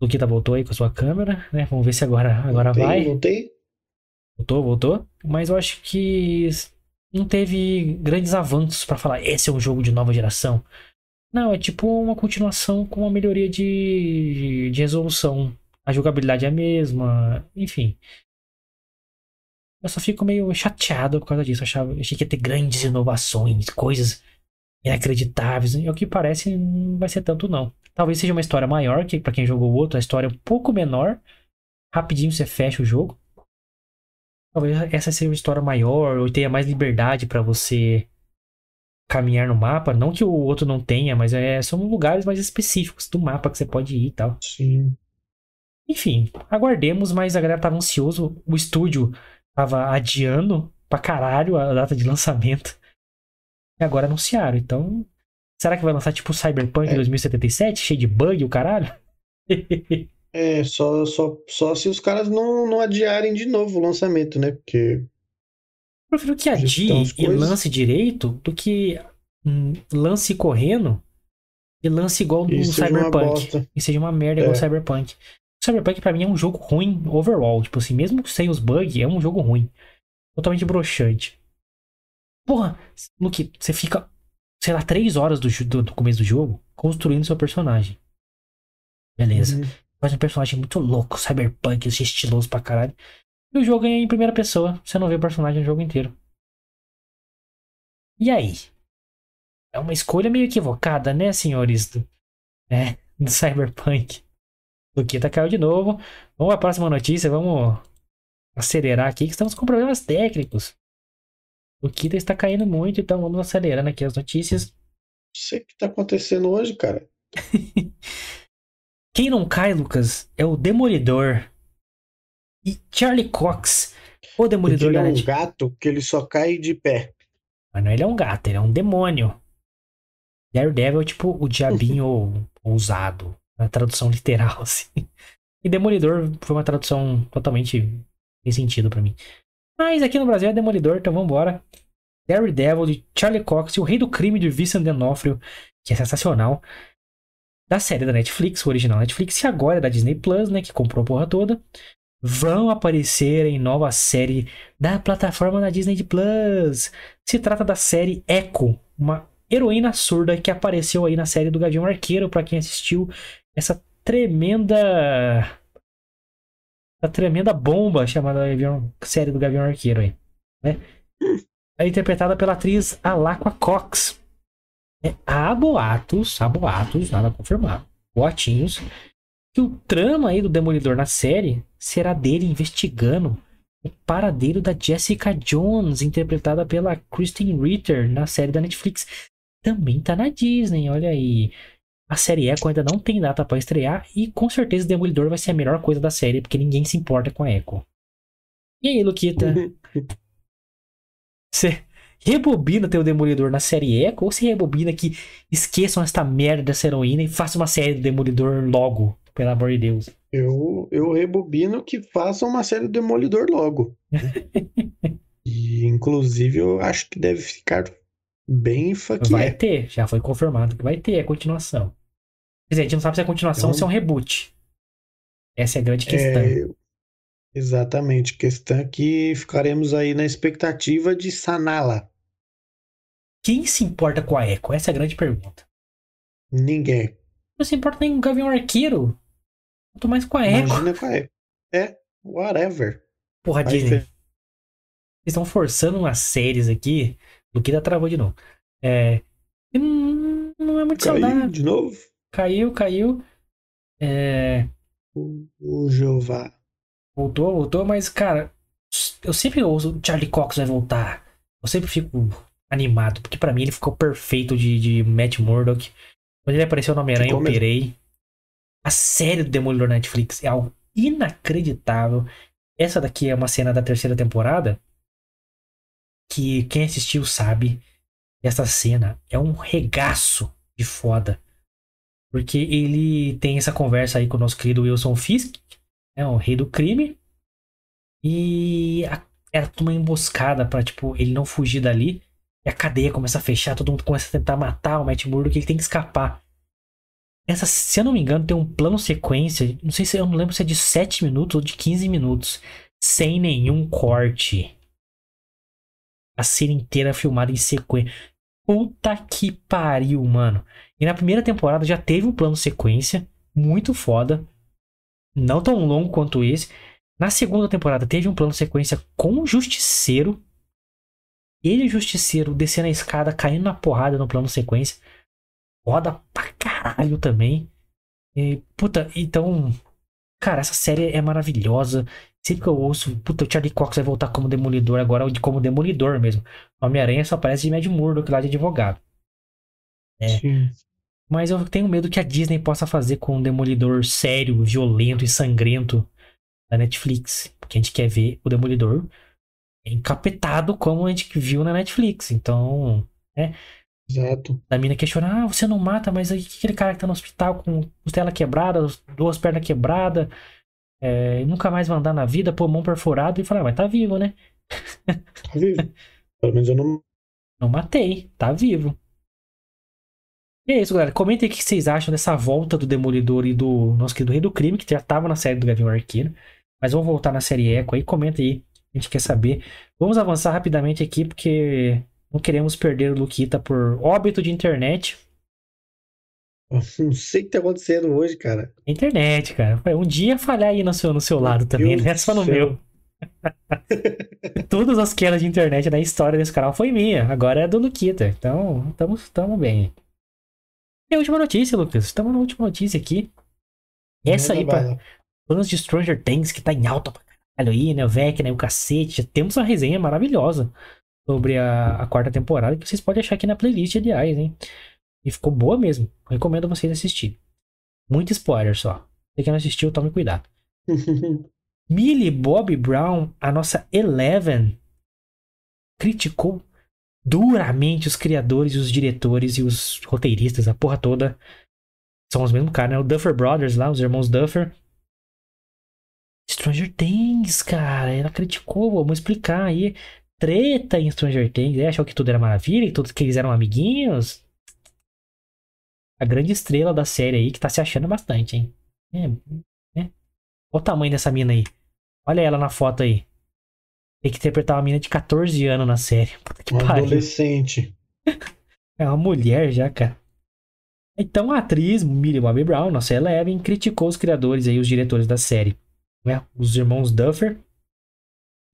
O Luquita voltou aí com a sua câmera, né? Vamos ver se agora, agora voltei, vai. Voltei. Voltou, voltou. Mas eu acho que não teve grandes avanços para falar esse é um jogo de nova geração. Não, é tipo uma continuação com uma melhoria de, de resolução. A jogabilidade é a mesma, enfim. eu só fico meio chateado por causa disso. Eu achava, achei que ia ter grandes inovações, coisas inacreditáveis. E o que parece não vai ser tanto, não. Talvez seja uma história maior, que para quem jogou o outro, a história é um pouco menor. Rapidinho você fecha o jogo. Talvez essa seja uma história maior, ou tenha mais liberdade para você caminhar no mapa. Não que o outro não tenha, mas é, são lugares mais específicos do mapa que você pode ir e tal. Sim. Enfim, aguardemos, mas a galera tava ansioso. O estúdio tava adiando pra caralho a data de <laughs> lançamento. E agora anunciaram. Então, será que vai lançar tipo Cyberpunk É. 2077, cheio de bug e o caralho? <laughs> É, só, só, só se os caras não, não adiarem de novo o lançamento, né? Porque Prefiro que adie e lance direito do que hum, lance correndo e lance igual no Cyberpunk. E seja uma merda igual É. Cyberpunk. Cyberpunk pra mim é um jogo ruim overall. Tipo assim, mesmo sem os bugs, é um jogo ruim. Totalmente broxante. Porra, Luke, você fica, sei lá, três horas do, do, do começo do jogo construindo seu personagem. Beleza. Uhum. Faz um personagem muito louco, cyberpunk, estiloso pra caralho. E o jogo é em primeira pessoa. Você não vê o personagem no jogo inteiro. E aí? É uma escolha meio equivocada, né, senhores do, é, do Cyberpunk? Luquita caiu de novo. Vamos à próxima notícia, vamos acelerar aqui, que estamos com problemas técnicos. Luquita está caindo muito, então vamos acelerando aqui as notícias. Não sei o que tá acontecendo hoje, cara. <laughs> Quem não cai, Lucas, é o Demolidor. E Charlie Cox, o Demolidor ele da é um gato que ele só cai de pé. Mas não ele é um gato, ele é um demônio. Daredevil é tipo o diabinho ou- <laughs> ousado, na tradução literal, assim. E Demolidor foi uma tradução totalmente sem sentido pra mim. Mas aqui no Brasil é Demolidor, então vambora. Daredevil de Charlie Cox e o Rei do Crime de Vincent D'Onofrio, que é sensacional. Da série da Netflix, o original Netflix, e agora da Disney Plus, né, que comprou a porra toda. Vão aparecer em nova série da plataforma da Disney Plus. Se trata da série Echo, uma heroína surda que apareceu aí na série do Gavião Arqueiro, pra quem assistiu essa tremenda essa tremenda bomba chamada Gavião- série do Gavião Arqueiro aí, né? É interpretada pela atriz Alaqua Cox. É, há boatos, há boatos, nada confirmado. Boatinhos que o trama aí do Demolidor na série será dele investigando o paradeiro da Jessica Jones, interpretada pela Kristen Ritter na série da Netflix. Também tá na Disney, olha aí. A série Echo ainda não tem data pra estrear e com certeza o Demolidor vai ser a melhor coisa da série, porque ninguém se importa com a Echo. E aí, Luquita? <laughs> Você rebobina teu Demolidor na série Echo ou você rebobina que esqueçam esta merda dessa heroína e faça uma série do Demolidor logo, pelo amor de Deus? Eu, eu rebobino que façam uma série do Demolidor logo. <laughs> e, inclusive, eu acho que deve ficar bem fuck Vai é. ter, já foi confirmado que vai ter a continuação. Quer dizer, a gente não sabe se é continuação ou se é um reboot. Essa é a grande questão. É, exatamente. Questão que ficaremos aí na expectativa de saná-la. Quem se importa com a Echo? Essa é a grande pergunta. Ninguém. Não se importa nem com o Gavião Arqueiro. Quanto mais com a Echo. Imagina qual é. É, whatever. Porra, Disney. Vocês estão forçando umas séries aqui. Luquida travou de novo. É. Não, não é muito Caiu saudável. de novo. Caiu, caiu. É. O, o Jeová. Voltou, voltou, mas, cara, eu sempre ouço o Charlie Cox vai voltar. Eu sempre fico animado, porque pra mim ele ficou perfeito de, de Matt Murdock. Quando ele apareceu no Homem-Aranha, eu pirei. A série do Demolidor Netflix é algo inacreditável. Essa daqui é uma cena da terceira temporada que quem assistiu sabe. Essa cena é um regaço de foda. Porque ele tem essa conversa aí com o nosso querido Wilson Fisk, é o rei do crime. E a- era uma emboscada pra, tipo, ele não fugir dali. E a cadeia começa a fechar, todo mundo começa a tentar matar o Matt Murdock, ele tem que escapar. Essa, se eu não me engano, tem um plano sequência, não sei se eu não lembro se é de 7 minutos ou de 15 minutos, sem nenhum corte. A cena inteira filmada em sequência. Puta que pariu, mano. E na primeira temporada já teve um plano sequência muito foda. Não tão longo quanto esse. Na segunda temporada teve um plano sequência com o Justiceiro. Ele o Justiceiro descendo a escada, caindo na porrada no plano sequência. Foda pra caralho também. E, puta, então. Cara, essa série é maravilhosa. Sempre que eu ouço, puta, o Charlie Cox vai voltar como Demolidor agora, como Demolidor mesmo. Homem-Aranha só parece de Mad Murdock lá de advogado. É. Sim. Mas eu tenho medo que a Disney possa fazer com um Demolidor sério, violento e sangrento da Netflix. Porque a gente quer ver o Demolidor encapetado como a gente viu na Netflix. Então, é. Exato. A mina questiona, ah, você não mata, mas aí aquele cara que tá no hospital com costela quebrada, duas pernas quebradas, é, nunca mais vai andar na vida, pulmão perfurado, e fala, ah, mas tá vivo, né? Tá vivo. Pelo menos eu não. Não matei, tá vivo. E é isso, galera. Comentem aí o que vocês acham dessa volta do Demolidor e do nosso querido Rei do Crime, que já tava na série do Gavião Arqueiro. Mas vamos voltar na série Echo aí. Comenta aí. A gente quer saber. Vamos avançar rapidamente aqui, porque não queremos perder o Luquita por óbito de internet. <laughs> Não sei o que tá acontecendo hoje, cara. Internet, cara. Um dia falhar aí no seu, no seu lado também, Deus não é só no céu. meu. <laughs> Todas as quedas de internet da história desse canal foi minha. Agora é do Luquita. Então, tamo, tamo bem. E a última notícia, Lucas. Estamos na última notícia aqui. Essa aí, pra, planos de Stranger Things, que tá em alta pra caralho aí, né? O VEC, né? O cacete. Já temos uma resenha maravilhosa sobre a, a quarta temporada, que vocês podem achar aqui na playlist, aliás, hein? E ficou boa mesmo. Recomendo vocês assistirem. Muito spoiler só. Se quem não assistiu, tome cuidado. <laughs> Millie Bobby Brown, a nossa Eleven, criticou duramente os criadores, os diretores e os roteiristas, a porra toda. São os mesmos caras, né? O Duffer Brothers lá, os irmãos Duffer. Stranger Things, cara. Ela criticou, vamos explicar aí. Treta em Stranger Things. É, achou que tudo era maravilha, que todos que eles eram amiguinhos. A grande estrela da série aí, que tá se achando bastante, hein? É, é. Olha o tamanho dessa mina aí. Olha ela na foto aí. Tem que interpretar uma mina de 14 anos na série. <laughs> Puta que Um pariu. adolescente. É uma mulher já, cara. Então a atriz Millie Bobby Brown, nossa Eleven, criticou os criadores aí, os diretores da série, né? Os irmãos Duffer,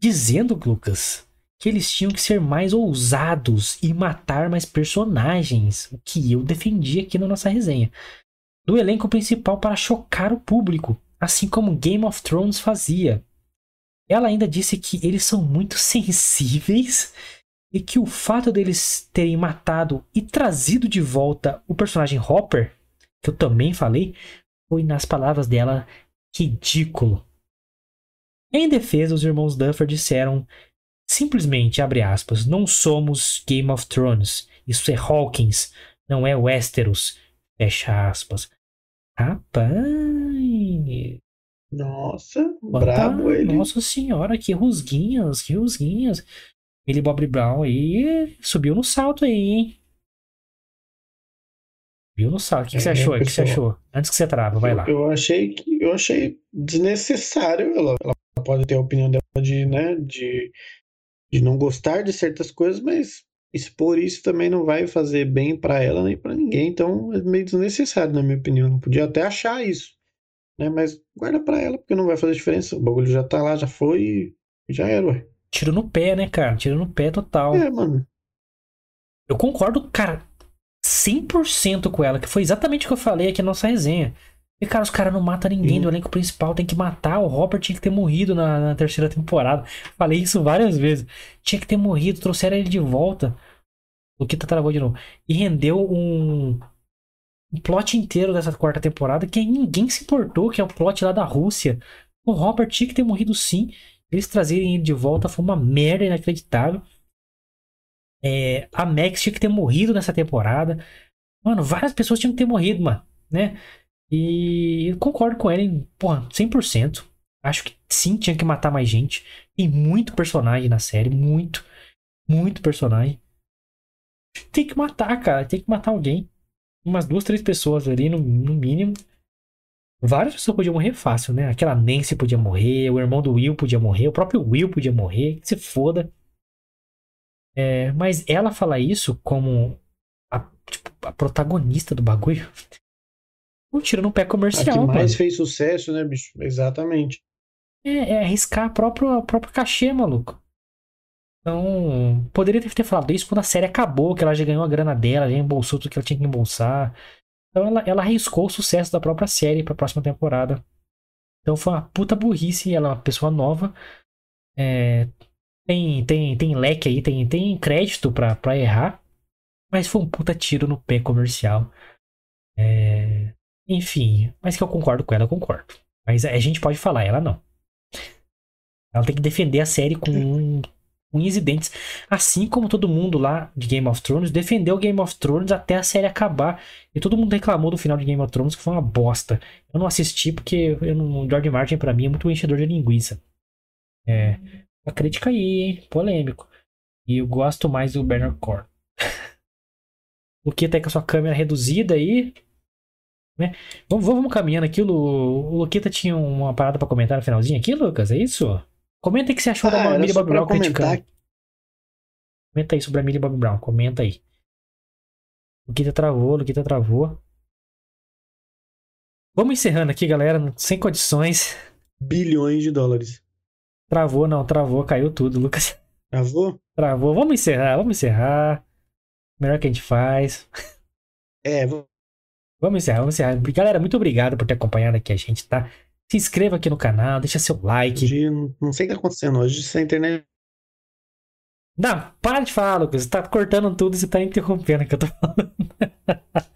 dizendo, Lucas, que eles tinham que ser mais ousados e matar mais personagens, o que eu defendi aqui na nossa resenha. Do elenco principal para chocar o público, assim como Game of Thrones fazia. Ela ainda disse que eles são muito sensíveis e que o fato deles terem matado e trazido de volta o personagem Hopper, que eu também falei, foi, nas palavras dela, ridículo. Em defesa, os irmãos Duffer disseram simplesmente, abre aspas, não somos Game of Thrones, isso é Hawkins, não é Westeros, fecha aspas. Rapaz, Nossa, Quanta- brabo ele. Nossa senhora, que rusguinhas, que rusguinhas. Ele Bob Brown aí subiu no salto aí, hein? Subiu no salto. O que, que você É, achou? O que, você achou? Antes que você trava, vai lá. Eu achei que eu achei desnecessário. Ela, ela pode ter a opinião dela de, né, de, de não gostar de certas coisas, mas expor isso também não vai fazer bem pra ela nem pra ninguém. Então é meio desnecessário, na minha opinião. Não podia até achar isso, né? Mas guarda pra ela porque não vai fazer diferença. O bagulho já tá lá, já foi e já era, ué. Tiro no pé, né, cara? Tiro no pé total. É, mano. Eu concordo, cara, 100% com ela, que foi exatamente o que eu falei aqui na nossa resenha. E, cara, os caras não matam ninguém Sim. do elenco principal, tem que matar. O Hopper tinha que ter morrido na, na terceira temporada. Falei isso várias vezes. Tinha que ter morrido, trouxeram ele de volta. O que travou de novo. E rendeu um, um plot inteiro dessa quarta temporada que ninguém se importou, que é o plot lá da Rússia. O Hopper tinha que ter morrido sim. Eles trazerem ele de volta foi uma merda inacreditável. É, a Max tinha que ter morrido nessa temporada. Mano, várias pessoas tinham que ter morrido, mano, né? E concordo com ele, porra, 100%. Acho que sim, tinha que matar mais gente. Tem muito personagem na série, muito, muito personagem. Tem que matar, cara, tem que matar alguém. Umas duas, três pessoas ali, no, no mínimo. Várias pessoas podiam morrer fácil, né? Aquela Nancy podia morrer, o irmão do Will podia morrer, o próprio Will podia morrer, que se foda. É, mas ela fala isso como a, tipo, a protagonista do bagulho. Um tiro no pé A que comercial, mais mano. fez sucesso, né, bicho? Exatamente. é, é arriscar a própria, a própria cachê, maluco. Então, poderia ter falado isso quando a série acabou, que ela já ganhou a grana dela, já embolsou tudo que ela tinha que embolsar. Então ela, ela arriscou o sucesso da própria série pra próxima temporada. Então foi uma puta burrice, ela é uma pessoa nova. É, tem, tem, tem leque aí, tem, tem crédito pra, pra errar. Mas foi um puta tiro no pé comercial. É, enfim, mas que eu concordo com ela, eu concordo. Mas a gente pode falar, ela não. Ela tem que defender a série com unhas e dentes. Assim como todo mundo lá de Game of Thrones defendeu Game of Thrones até a série acabar. E todo mundo reclamou do final de Game of Thrones que foi uma bosta. Eu não assisti porque eu não, George Martin para mim é muito enchedor de linguiça. É. A crítica aí, hein? Polêmico. E eu gosto mais do Bernard Core. <laughs> o que tá com a sua câmera reduzida aí. Né? Vamos, vamos caminhando aqui. O, o Luquita tinha uma parada para comentar no finalzinho aqui, Lucas? É isso? Comenta aí o que você achou ah, da Millie Bob Brown criticando. Comenta aí sobre a Millie Bob Brown. Comenta aí. Luquita travou, Luquita travou. Vamos encerrando aqui, galera. Sem condições. Bilhões de dólares. Travou, não, travou, caiu tudo, Lucas. Travou? Travou. Vamos encerrar, vamos encerrar. Melhor que a gente faz. É, vamos. Encerrar, vamos encerrar. Galera, muito obrigado por ter acompanhado aqui a gente, tá? Se inscreva aqui no canal, deixa seu like. Hoje, não sei o que tá acontecendo hoje, essa internet. Não, para de falar, Lucas. Você tá cortando tudo e você tá interrompendo o que eu tô falando. <laughs>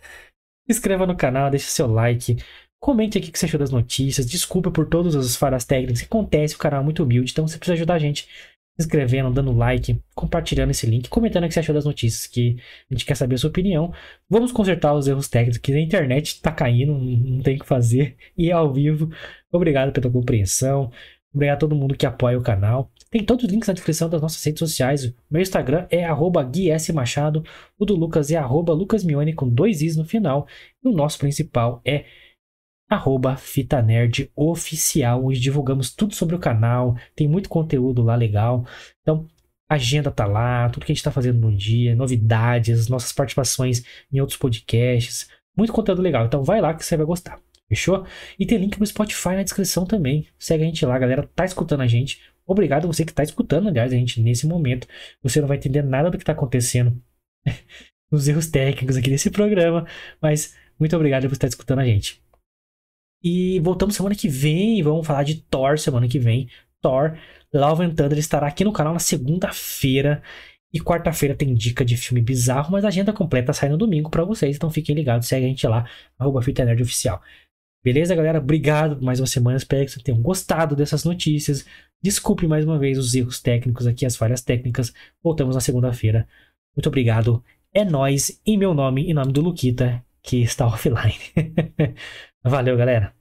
Se inscreva no canal, deixa seu like. Comente aqui o que você achou das notícias. Desculpa por todas as falhas técnicas que acontece. O canal é muito humilde, então você precisa ajudar a gente se inscrevendo, dando like, compartilhando esse link, comentando o que você achou das notícias, que a gente quer saber a sua opinião. Vamos consertar os erros técnicos, que a internet tá caindo, não tem o que fazer, <laughs> e é ao vivo. Obrigado pela compreensão. Obrigado a todo mundo que apoia o canal. Tem todos os links na descrição das nossas redes sociais. O meu Instagram é @guiesmachado, o do Lucas é lucasmione com dois i's no final. E o nosso principal é arroba Fita Nerd Oficial, onde divulgamos tudo sobre o canal, tem muito conteúdo lá legal. Então, a agenda tá lá, tudo que a gente tá fazendo no dia, novidades, nossas participações em outros podcasts, muito conteúdo legal. Então vai lá que você vai gostar. Fechou? E tem link no Spotify na descrição também. Segue a gente lá, galera. Tá escutando a gente. Obrigado você que tá escutando, aliás, a gente nesse momento. Você não vai entender nada do que tá acontecendo <laughs> nos erros técnicos aqui desse programa, mas muito obrigado por estar escutando a gente. E voltamos semana que vem. Vamos falar de Thor semana que vem. Thor, Love and Thunder estará aqui no canal na segunda-feira. E quarta-feira tem dica de filme bizarro, mas a agenda completa sai no domingo para vocês. Então fiquem ligados, segue a gente lá, arroba Fita Nerd Oficial. Beleza, galera? Obrigado por mais uma semana. Espero que vocês tenham gostado dessas notícias. Desculpe mais uma vez os erros técnicos aqui, as falhas técnicas. Voltamos na segunda-feira. Muito obrigado. É nós, em meu nome em nome do Luquita, que está <laughs> offline. Valeu, galera.